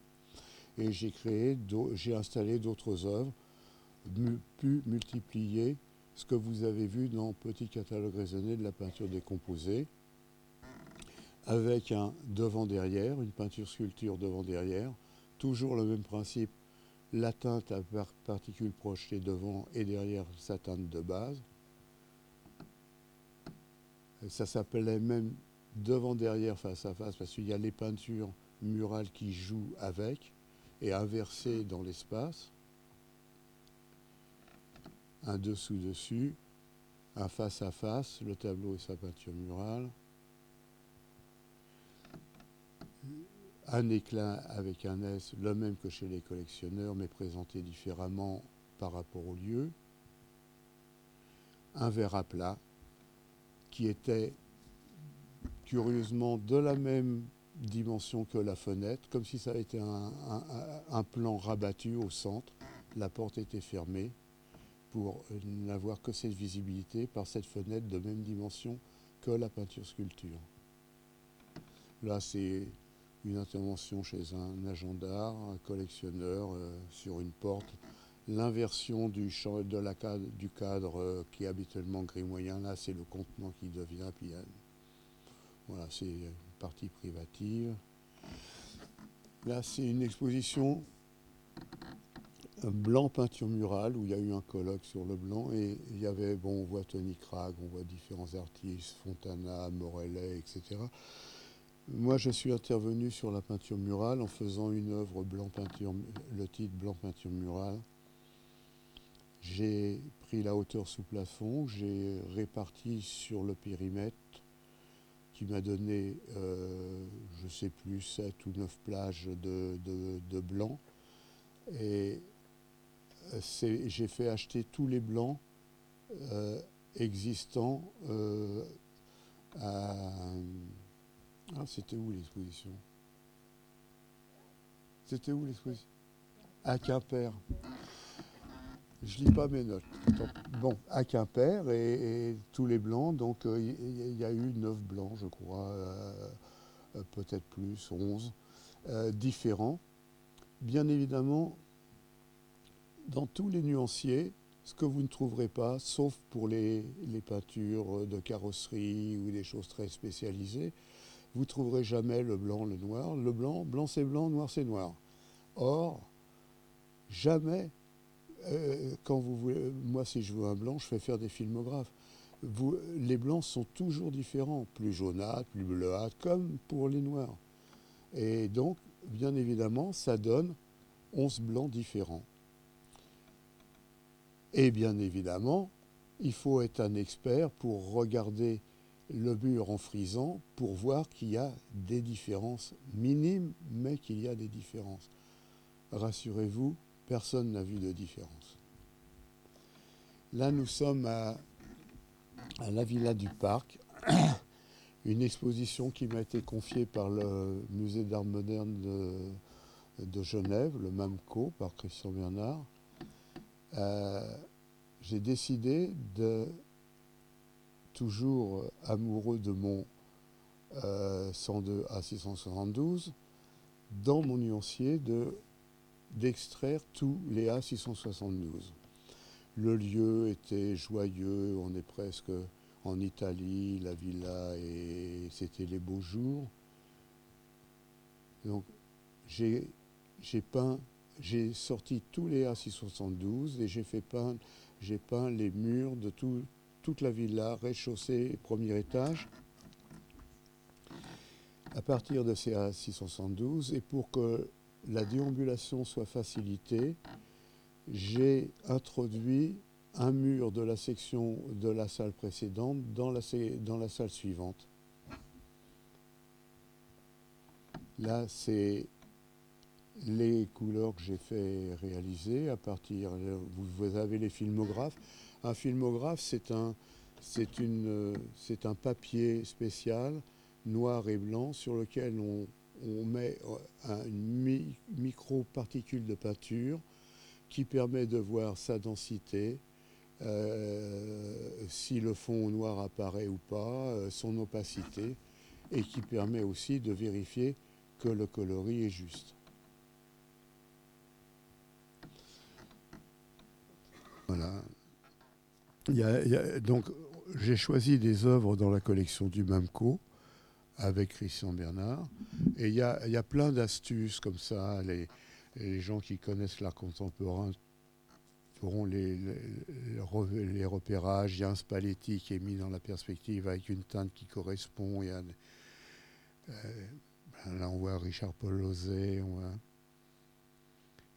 Et j'ai créé, j'ai installé d'autres œuvres, pu multiplier ce que vous avez vu dans Petit catalogue raisonné de la peinture décomposée avec un devant-derrière, une peinture-sculpture devant-derrière, toujours le même principe, la teinte à particules projetées devant et derrière sa teinte de base. ça s'appelait même devant-derrière, face à face, parce qu'il y a les peintures murales qui jouent avec et inversées dans l'espace. Un dessous-dessus, un face à face, le tableau et sa peinture murale. un éclat avec un S, le même que chez les collectionneurs, mais présenté différemment par rapport au lieu. Un verre à plat, qui était curieusement de la même dimension que la fenêtre, comme si ça avait été un plan rabattu au centre. La porte était fermée pour n'avoir que cette visibilité par cette fenêtre de même dimension que la peinture sculpture. Là, c'est une intervention chez un agent d'art, un collectionneur euh, sur une porte, l'inversion du, cadre, euh, qui est habituellement gris moyen, là c'est le contenant qui devient, voilà, c'est une partie privative. Là c'est une exposition blanc peinture murale où il y a eu un colloque sur le blanc et il y avait, bon, on voit Tony Cragg, on voit différents artistes, Fontana, Morellet, etc. Moi, je suis intervenu sur la peinture murale en faisant une œuvre blanc peinture, le titre blanc peinture murale. J'ai pris la hauteur sous plafond, j'ai réparti sur le périmètre qui m'a donné, euh, je ne sais plus, 7 ou 9 plages de, blanc. Et j'ai fait acheter tous les blancs euh, existants euh, à ah, c'était où l'exposition? C'était où l'exposition? À Quimper. Je lis pas mes notes. bon, à Quimper et, tous les blancs, donc euh, il y, a eu neuf blancs, je crois, euh, euh, peut-être plus, onze, différents. Bien évidemment, dans tous les nuanciers, ce que vous ne trouverez pas, sauf pour les peintures de carrosserie ou des choses très spécialisées, vous trouverez jamais le blanc, le noir. Le blanc, blanc c'est blanc, noir c'est noir. Or, jamais, euh, quand vous voulez, moi si je veux un blanc, je fais faire des filmographes. Les blancs sont toujours différents, plus jaunâtres, plus bleuâtres, comme pour les noirs. Et donc, bien évidemment, ça donne 11 blancs différents. Et bien évidemment, il faut être un expert pour regarder le mur en frisant pour voir qu'il y a des différences minimes, mais qu'il y a des différences. Rassurez-vous, personne n'a vu de différence. Là, nous sommes à, la Villa du Parc, [COUGHS] une exposition qui m'a été confiée par le Musée d'art moderne de, Genève, le MAMCO, par Christian Bernard. Euh, j'ai décidé de toujours amoureux de mon 102 euh, à 672, dans mon nuancier d'extraire tous les A672. Le lieu était joyeux, on est presque en Italie, la villa, et c'était les beaux jours. Donc j'ai peint, j'ai sorti tous les A672 et j'ai fait peindre, j'ai peint les murs de tout, toute la villa, rez-de-chaussée, premier étage, à partir de ces A672. Et pour que la déambulation soit facilitée, j'ai introduit un mur de la section de la salle précédente dans la, dans la salle suivante. Là, c'est les couleurs que j'ai fait réaliser à partir. Vous, avez les filmographes. Un filmographe, c'est un, c'est une, c'est un papier spécial noir et blanc sur lequel on, met une micro-particule de peinture qui permet de voir sa densité, euh, si le fond noir apparaît ou pas, euh, son opacité, et qui permet aussi de vérifier que le coloris est juste. Voilà. donc, j'ai choisi des œuvres dans la collection du MAMCO avec Christian Bernard. Et il y a, plein d'astuces comme ça. Les, gens qui connaissent l'art contemporain feront les, repérages. Il y a un Spalletti qui est mis dans la perspective avec une teinte qui correspond. Euh, là, on voit Richard Paul Lozé.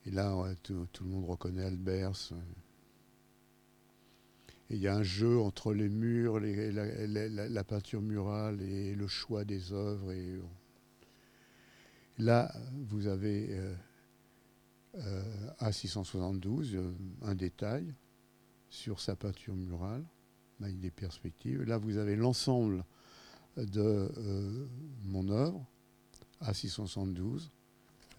et là, tout, tout, le monde reconnaît Albers il y a un jeu entre les murs, la, peinture murale et le choix des œuvres. Là, vous avez euh, euh, à 672 euh, un détail sur sa peinture murale avec des perspectives. Là, vous avez l'ensemble de mon œuvre à 672,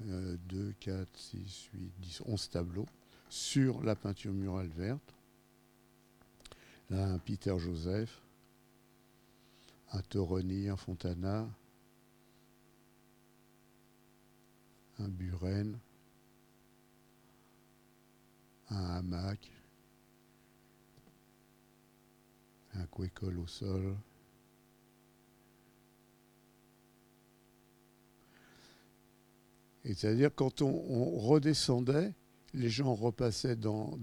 2, 4, 6, 8, 10, 11 tableaux sur la peinture murale verte un Peter Joseph, un Toroni, un Fontana, un Buren, un hamac, un couécole au sol. Et c'est-à-dire quand on redescendait, les gens repassaient dans,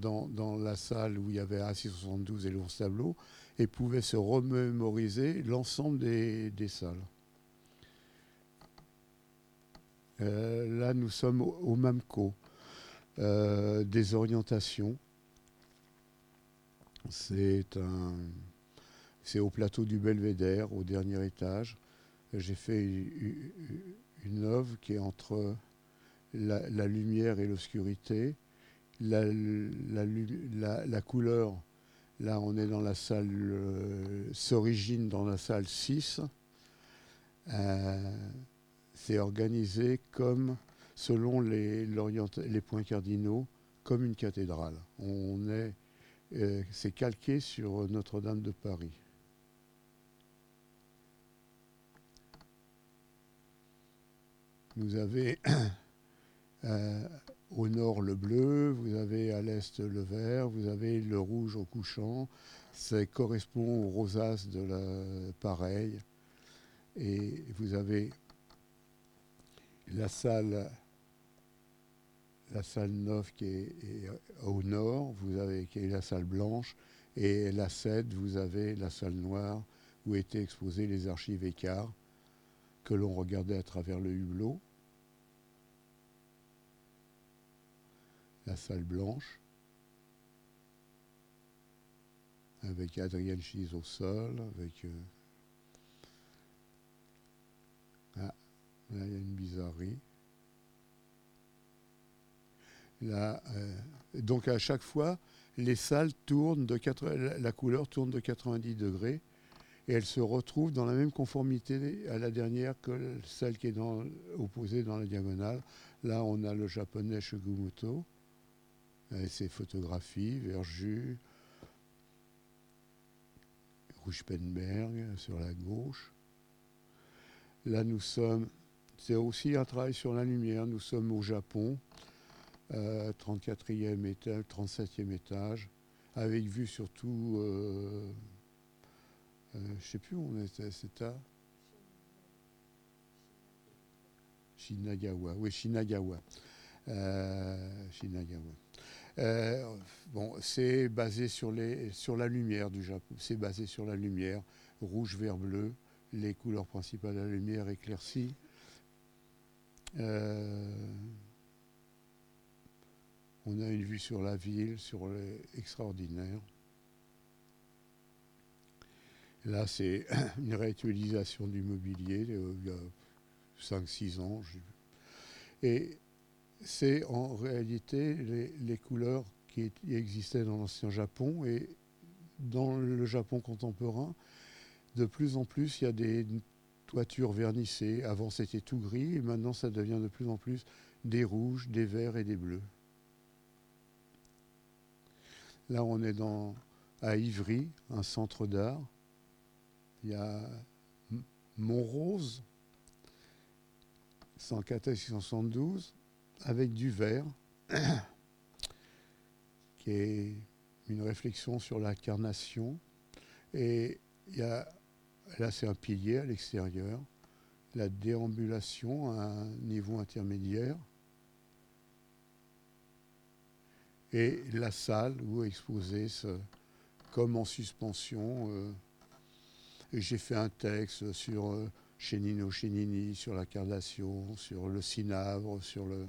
la salle où il y avait A672 et le tableau et pouvaient se remémoriser l'ensemble des, salles. Euh, là, nous sommes au, MAMCO. Euh, des orientations. C'est au plateau du Belvédère, au dernier étage. J'ai fait une œuvre qui est entre la, lumière et l'obscurité, la, couleur, là on est dans la salle, euh, s'origine dans la salle 6, euh, c'est organisé comme, selon les, les points cardinaux, comme une cathédrale. On est, euh, c'est calqué sur Notre-Dame de Paris. Vous avez [CLEARS THROAT] au nord le bleu, vous avez à l'est le vert, vous avez le rouge au couchant. Ça correspond au rosace de la pareil. Et vous avez la salle, la salle 9 qui est, au nord, vous avez qui est la salle blanche, et la 7, vous avez la salle noire où étaient exposées les archives écarts que l'on regardait à travers le hublot. La salle blanche, avec Adrienne Chise au sol, avec... Euh, ah, là, il y a une bizarrerie. Euh, donc à chaque fois, les salles tournent de la couleur tourne de 90 degrés et elle se retrouve dans la même conformité à la dernière que celle qui est opposée dans la diagonale. Là, on a le japonais Shugumuto ses photographies, Verju, Rouge-Penberg sur la gauche. Là, nous sommes, c'est aussi un travail sur la lumière. Nous sommes au Japon, 34e étage, 37e étage, avec vue surtout, euh, euh, je ne sais plus où on était, c'était à Shinagawa. Oui, Shinagawa. Euh, Shinagawa. Euh, bon, c'est basé sur, les, sur la lumière du Japon. C'est basé sur la lumière, rouge, vert, bleu, les couleurs principales de la lumière éclaircies. Euh, On a une vue sur la ville, sur les extraordinaire. Là, c'est [COUGHS] une réutilisation du mobilier il y a 5-6 ans. C'est en réalité les, couleurs qui existaient dans l'ancien Japon et dans le Japon contemporain. De plus en plus, il y a des toitures vernissées. Avant, c'était tout gris et maintenant, ça devient de plus en plus des rouges, des verts et des bleus. Là, on est dans, à Ivry, un centre d'art. Il y a Montrose, 114-172, avec du vert, [COUGHS] qui est une réflexion sur l'incarnation. Et il y a, là, c'est un pilier à l'extérieur, la déambulation à un niveau intermédiaire, et la salle où ce, comme en suspension. Euh, j'ai fait un texte sur euh, Chenino Chenini, sur la carnation, sur le cinabre, sur le,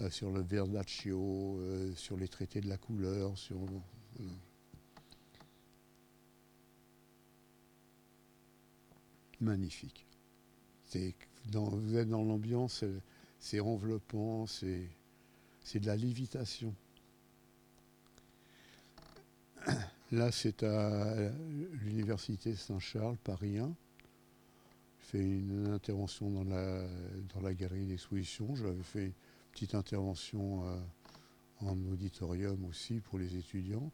euh, sur le verdaccio, sur les traités de la couleur, sur. Magnifique. Dans, vous êtes dans l'ambiance, c'est enveloppant, c'est de la lévitation. [COUGHS] Là, c'est à l'université Saint-Charles, Paris 1. Je fais une intervention dans la, dans la galerie d'exposition. Fait petite intervention euh, en auditorium aussi pour les étudiants.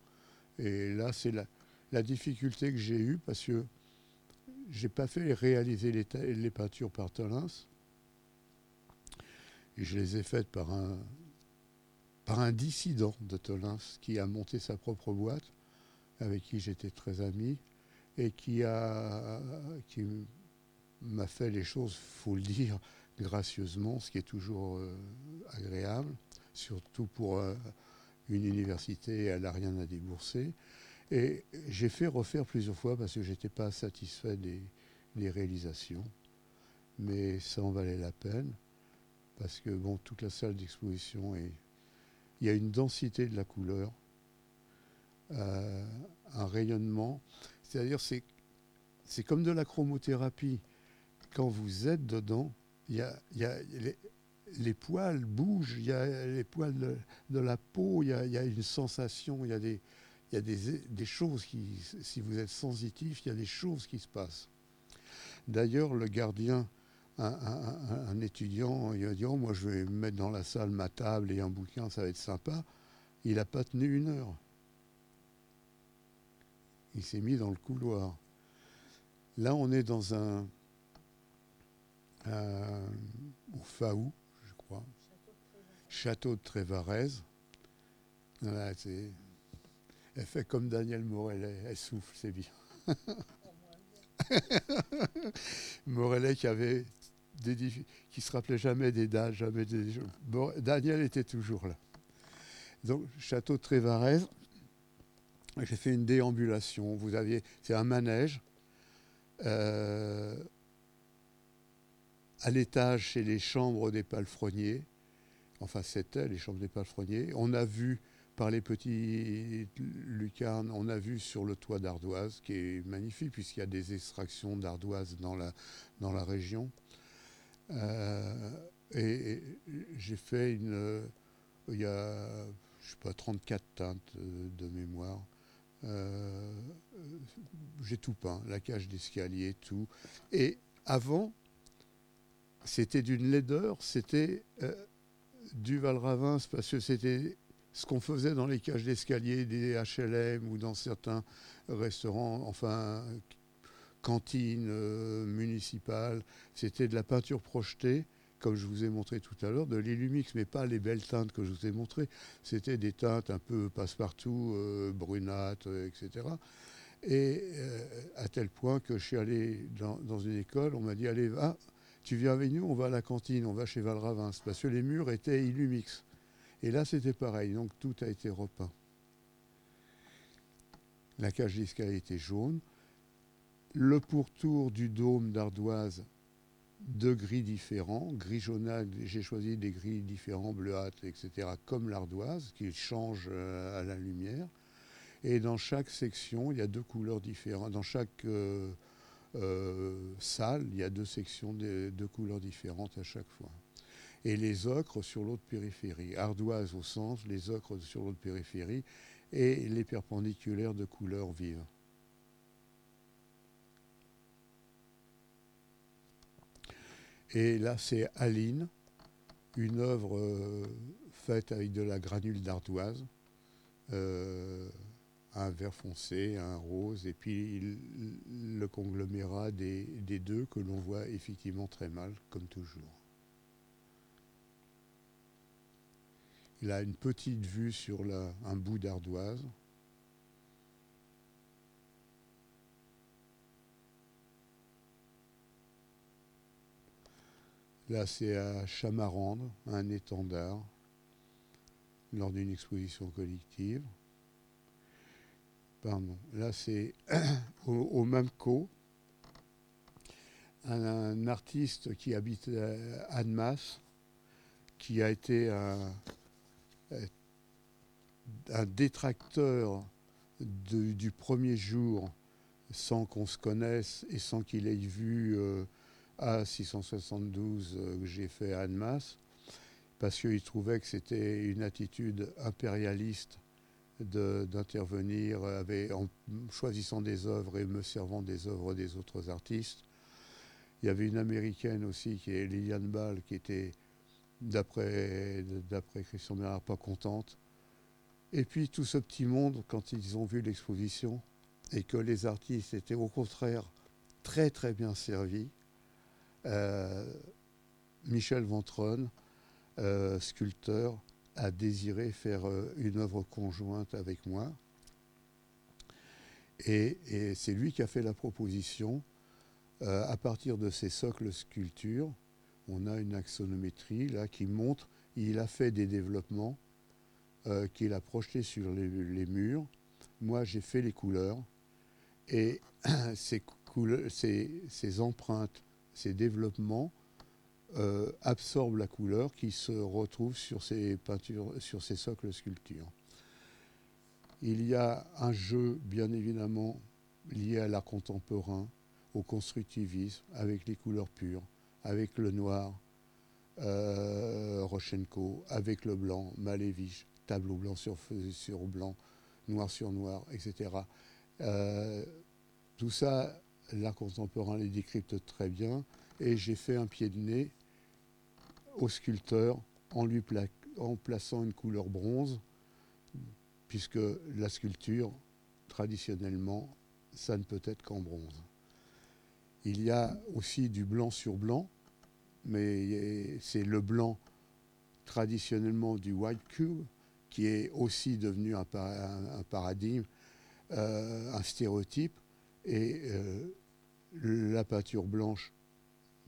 Et là, c'est la, difficulté que j'ai eue parce que j'ai pas fait réaliser les, les peintures par Tolins. Et je les ai faites par un, par un dissident de Tolins qui a monté sa propre boîte avec qui j'étais très ami et qui a qui m'a fait les choses, faut le dire, gracieusement, ce qui est toujours euh, agréable, surtout pour euh, une université, elle n'a rien à débourser. Et j'ai fait refaire plusieurs fois parce que j'étais pas satisfait des, réalisations, mais ça en valait la peine parce que bon, toute la salle d'exposition et il y a une densité de la couleur euh, un rayonnement. C'est-à-dire, c'est, c'est comme de la chromothérapie. Quand vous êtes dedans, y y a les, poils bougent, il y a les poils de, la peau, il y, a, une sensation, il y a, des, choses qui, si vous êtes sensitif, il y a des choses qui se passent. D'ailleurs, le gardien, un, un, étudiant, il a dit oh, Moi, je vais mettre dans la salle ma table et un bouquin, ça va être sympa. Il n'a pas tenu une heure. Il s'est mis dans le couloir. Là, on est dans un. Au Faou, je crois. Château de Trévarez. elle fait comme Daniel Morellet, elle souffle, c'est bien. [LAUGHS] Morellet qui avait qui se rappelait jamais des dates, jamais des Daniel était toujours là. Donc Château de Trévarez, j'ai fait une déambulation. Vous aviez, c'est un manège. Euh, à l'étage, chez les chambres des palefreniers. Enfin, c'était les chambres des palefreniers. On a vu par les petits lucarnes, on a vu sur le toit d'ardoise, qui est magnifique puisqu'il y a des extractions d'ardoise dans la, dans la région. Euh, et, j'ai fait une. Il y a, je sais pas, 34 teintes de mémoire. Euh, j'ai tout peint, la cage d'escalier, tout. Et avant, c'était d'une laideur, c'était euh, du Valravin, parce que c'était ce qu'on faisait dans les cages d'escalier des HLM ou dans certains restaurants, enfin cantines euh, municipales. C'était de la peinture projetée comme je vous ai montré tout à l'heure, de l'Illumix, mais pas les belles teintes que je vous ai montrées. C'était des teintes un peu passe-partout, euh, brunâtres, euh, etc. Et euh, à tel point que je suis allé dans, une école, on m'a dit Allez, va, tu viens avec nous, on va à la cantine, on va chez Valravin, parce que les murs étaient Illumix. Et là, c'était pareil, donc tout a été repeint. La cage d'escalier était jaune. Le pourtour du dôme d'ardoise deux gris différents, gris jaunâtre, j'ai choisi des gris différents, bleuâtres, etc., comme l'ardoise, qui changent euh, à la lumière. Et dans chaque section, il y a deux couleurs différentes. Dans chaque euh, euh, salle, il y a deux sections, de, couleurs différentes à chaque fois. Et les ocres sur l'autre périphérie. Ardoise au centre, les ocres sur l'autre périphérie, et les perpendiculaires de couleurs vives. Et là, c'est Aline, une œuvre euh, faite avec de la granule d'ardoise, euh, un vert foncé, un rose, et puis le conglomérat des, deux que l'on voit effectivement très mal, comme toujours. Il a une petite vue sur un bout d'ardoise. Là, c'est à Chamarande, un étendard, lors d'une exposition collective. Pardon. Là, c'est [CLEARS THROAT] au, Mamco, un, artiste qui habite à Annemasse, qui a été un, détracteur du premier jour sans qu'on se connaisse et sans qu'il ait vu euh, a672 euh, que j'ai fait à Annemasse, parce qu'il trouvait que c'était une attitude impérialiste d'intervenir en choisissant des œuvres et me servant des œuvres des autres artistes. Il y avait une américaine aussi qui est Liliane Ball qui était d'après Christian Bernard pas contente. Et puis tout ce petit monde, quand ils ont vu l'exposition et que les artistes étaient au contraire très très bien servis, euh, Michel Ventron, euh, sculpteur, a désiré faire euh, une œuvre conjointe avec moi. Et, c'est lui qui a fait la proposition. à partir de ces socles sculptures, on a une axonométrie là qui montre, il a fait des développements qu'il a projetés sur les, murs. Moi, j'ai fait les couleurs. Et [CLEARS THROAT] ces, ces empreintes ces développements euh, absorbent la couleur qui se retrouve sur ces peintures, sur ces socles sculptures. Il y a un jeu, bien évidemment, lié à l'art contemporain, au constructivisme, avec les couleurs pures, avec le noir, euh, Rochenko, avec le blanc, Malevich, tableau blanc sur, sur blanc, noir sur noir, etc. Euh, tout ça l'art contemporain les décrypte très bien, et j'ai fait un pied de nez au sculpteur en lui en plaçant une couleur bronze, puisque la sculpture, traditionnellement, ça ne peut être qu'en bronze. Il y a aussi du blanc sur blanc, mais c'est le blanc traditionnellement du white cube qui est aussi devenu un, paradigme, euh, un stéréotype. Et euh, la peinture blanche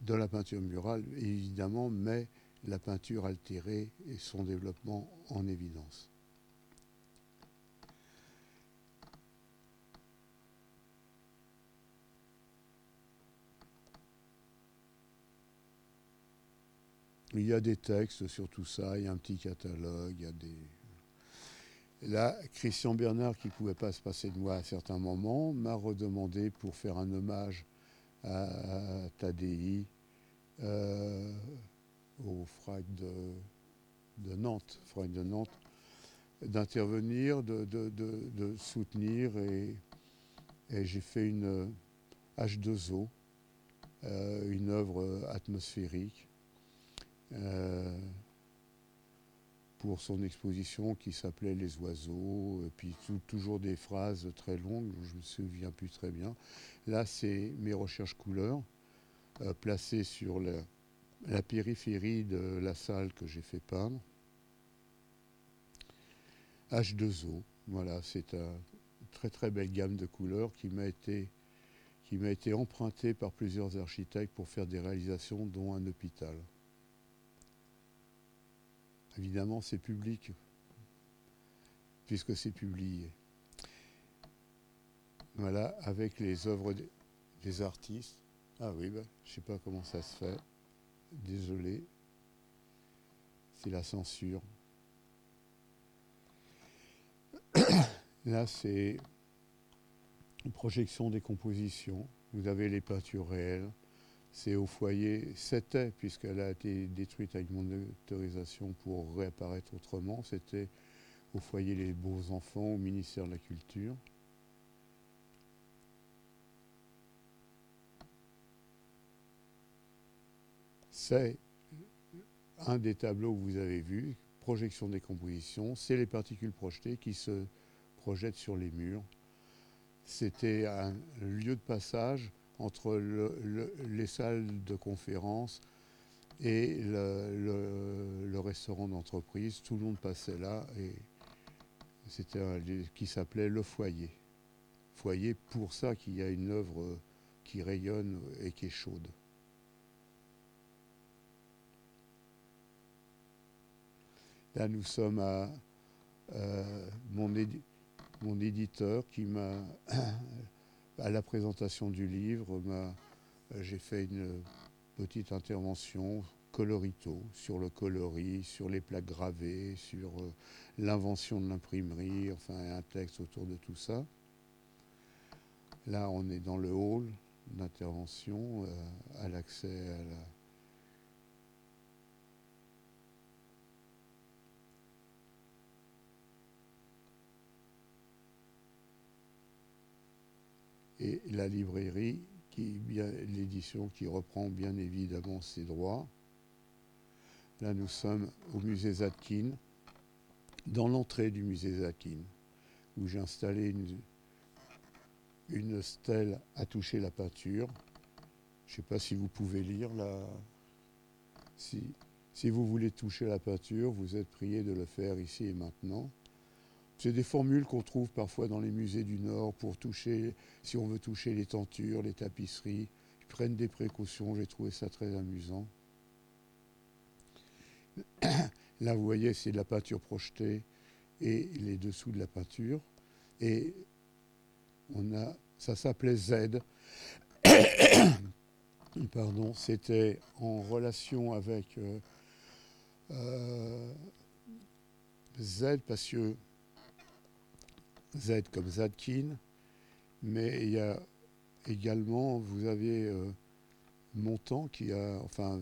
de la peinture murale, évidemment, met la peinture altérée et son développement en évidence. Il y a des textes sur tout ça, il y a un petit catalogue, il y a des... Là, Christian Bernard, qui ne pouvait pas se passer de moi à certains moments, m'a redemandé pour faire un hommage à, Tadei, euh, au FRAC de, Nantes, de Nantes, d'intervenir, de, soutenir et, j'ai fait une H2O, euh, une œuvre atmosphérique. Euh, pour son exposition qui s'appelait Les oiseaux, et puis toujours des phrases très longues, je ne me souviens plus très bien. Là, c'est mes recherches couleurs, euh, placées sur la, périphérie de la salle que j'ai fait peindre. H2O, voilà, c'est une très très belle gamme de couleurs qui m'a été qui m'a été empruntée par plusieurs architectes pour faire des réalisations, dont un hôpital. Évidemment, c'est public, puisque c'est publié. Voilà, avec les œuvres des artistes, Ah oui, bah, je sais pas comment ça se fait. Désolé. C'est la censure. [COUGHS] Là, c'est une projection des compositions. Vous avez les peintures réelles. C'est au foyer, c'était, puisqu'elle a été détruite avec mon autorisation pour réapparaître autrement, c'était au foyer Les Beaux Enfants, au ministère de la Culture. C'est un des tableaux que vous avez vu, projection des compositions, c'est les particules projetées qui se projettent sur les murs. C'était un lieu de passage entre les salles de conférence et le, restaurant d'entreprise. Tout le monde passait là et c'était un qui s'appelait le foyer. Foyer pour ça qu'il y a une œuvre qui rayonne et qui est chaude. Là, nous sommes à euh, mon, éditeur qui m'a, [CLEARS THROAT] à la présentation du livre, m'a, j'ai fait une petite intervention colorito sur le coloris, sur les plaques gravées, sur euh, l'invention de l'imprimerie, enfin un texte autour de tout ça. Là, on est dans le hall d'intervention, euh, à l'accès à la et la librairie, l'édition qui reprend bien évidemment ses droits. Là, nous sommes au musée Zadkin, dans l'entrée du musée Zadkin, où j'ai installé une, stèle à toucher la peinture. Je ne sais pas si vous pouvez lire là. Si vous voulez toucher la peinture, vous êtes prié de le faire ici et maintenant. C'est des formules qu'on trouve parfois dans les musées du Nord pour toucher, si on veut toucher les tentures, les tapisseries. Ils prennent des précautions, j'ai trouvé ça très amusant. [COUGHS] Là, vous voyez, c'est de la peinture projetée et les dessous de la peinture. Et on a, ça s'appelait Z. [COUGHS] Pardon, c'était en relation avec euh, euh, Z parce que Z comme Zadkin, mais il y a également, vous avez euh, Montand qui a, enfin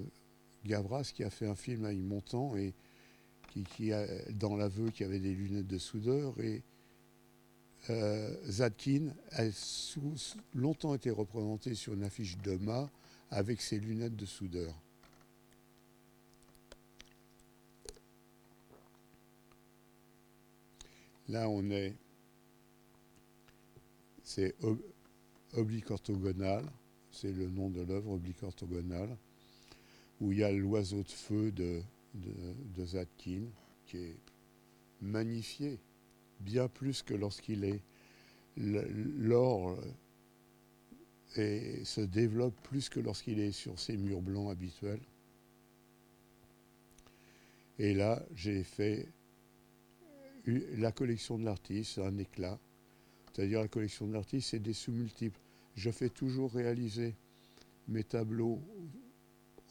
Gavras qui a fait un film avec Montand et qui, a dans l'aveu qui avait des lunettes de soudeur et euh, Zadkin a longtemps été représenté sur une affiche de Ma avec ses lunettes de soudeur. Là, on est c'est oblique orthogonal, c'est le nom de l'œuvre, oblique orthogonal, où il y a l'oiseau de feu de, de, Zadkin, qui est magnifié, bien plus que lorsqu'il est l'or et se développe plus que lorsqu'il est sur ses murs blancs habituels. Et là, j'ai fait la collection de l'artiste, un éclat, c'est-à-dire la collection de l'artiste, c'est des sous-multiples. Je fais toujours réaliser mes tableaux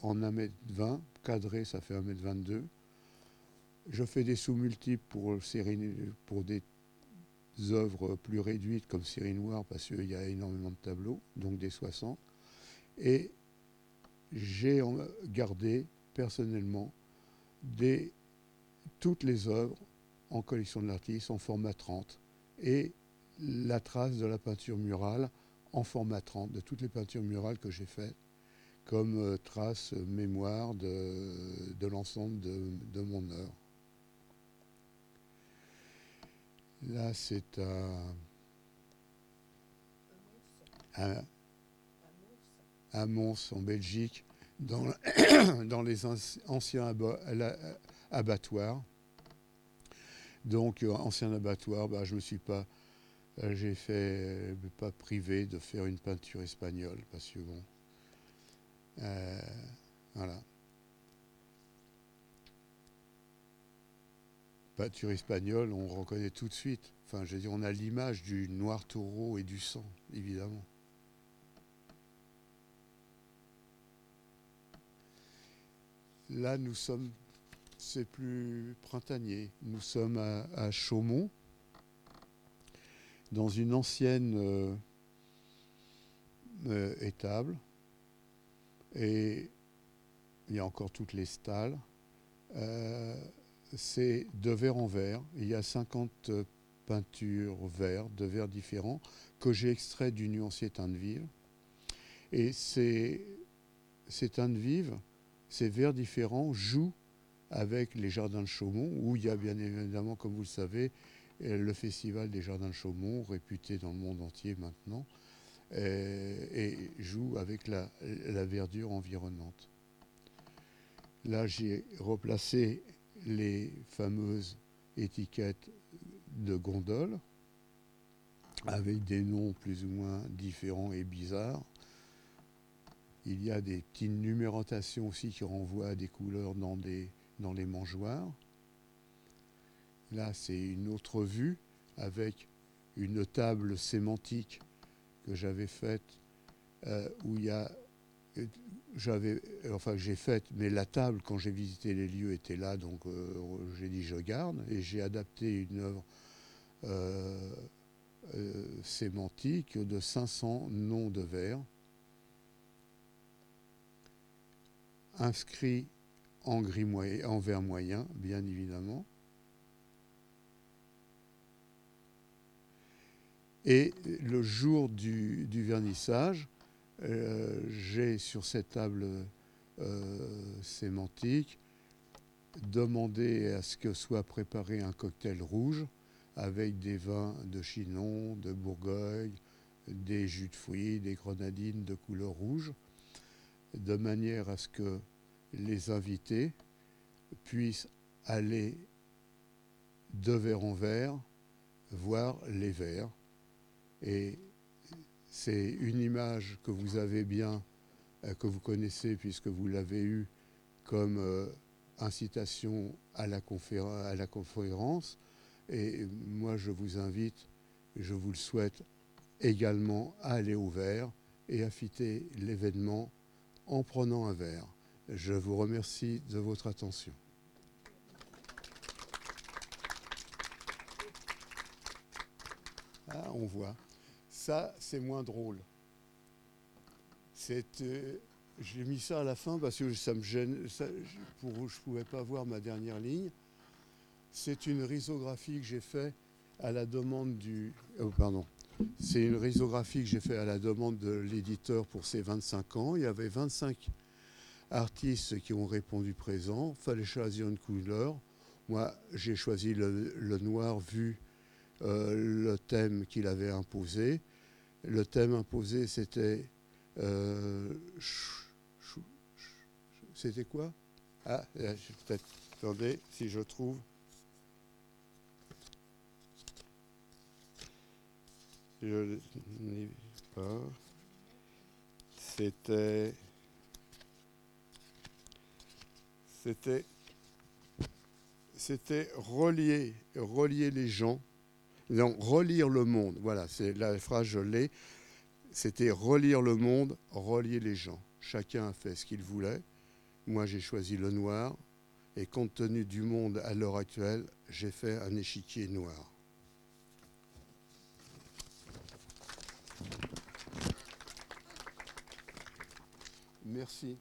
en 1m20, cadré ça fait 1m22. Je fais des sous-multiples pour, pour des œuvres plus réduites comme série noire parce qu'il y a énormément de tableaux, donc des 60. Et j'ai gardé personnellement des, toutes les œuvres en collection de l'artiste en format 30 et la trace de la peinture murale en format 30, de toutes les peintures murales que j'ai faites, comme euh, trace euh, mémoire de, l'ensemble de, mon œuvre. Là, c'est à, à, Mons, en Belgique, dans, [COUGHS] dans les anciens abattoirs. Donc, euh, ancien abattoir, bah, je ne me suis pas euh, j'ai fait, euh, pas privé, de faire une peinture espagnole, parce que bon. Euh, voilà. Peinture espagnole, on reconnaît tout de suite. Enfin, je veux dire, on a l'image du noir taureau et du sang, évidemment. Là, nous sommes, c'est plus printanier. Nous sommes à, à Chaumont, dans une ancienne euh, euh, étable. Et il y a encore toutes les stalles. Euh, c'est de verre en verre. Il y a 50 peintures verres, de verres différents, que j'ai extraits du nuancier teint de vive. Et ces, ces teintes vives, ces verres différents jouent avec les jardins de Chaumont, où il y a bien évidemment, comme vous le savez, le festival des jardins de Chaumont, réputé dans le monde entier maintenant, et, joue avec la verdure environnante. Là, j'ai replacé les fameuses étiquettes de gondoles avec des noms plus ou moins différents et bizarres. Il y a des petites numérotations aussi qui renvoient à des couleurs dans les mangeoires. Là, c'est une autre vue avec une table sémantique que j'avais faite euh, où il y a j'avais, enfin j'ai fait, mais la table quand j'ai visité les lieux était là, donc euh, j'ai dit je garde et j'ai adapté une œuvre euh, sémantique de 500 noms de vers inscrits en gris moyen, en vert moyen, bien évidemment. Et le jour du vernissage, euh, j'ai sur cette table euh, sémantique demandé à ce que soit préparé un cocktail rouge avec des vins de Chinon, de Bourgogne, des jus de fruits, des grenadines de couleur rouge, de manière à ce que les invités puissent aller de verre en verre voir les verres et c'est une image que vous avez bien, euh, que vous connaissez puisque vous l'avez eue comme euh, incitation à la, conférence. Et moi, je vous invite, je vous le souhaite également à aller au verre et à fiter l'événement en prenant un verre. Je vous remercie de votre attention. Ah, on voit. C'est moins drôle. Euh, j'ai mis ça à la fin parce que ça me gêne. je ne pouvais pas voir ma dernière ligne. C'est une risographie que j'ai faite à la demande du. Oh, pardon. C'est une risographie que j'ai faite à la demande de l'éditeur pour ses 25 ans. Il y avait 25 artistes qui ont répondu présent. Fallait choisir une couleur. Moi, j'ai choisi le, noir vu euh, le thème qu'il avait imposé. Le thème imposé, c'était. Euh, c'était quoi? Ah, peut-être. Attendez, si je trouve. Je n'ai pas. C'était. C'était. C'était relier, relier les gens donc, relire le monde, voilà, c'est la phrase, je l'ai. C'était relire le monde, relier les gens. Chacun a fait ce qu'il voulait. Moi, j'ai choisi le noir. Et compte tenu du monde à l'heure actuelle, j'ai fait un échiquier noir. Merci.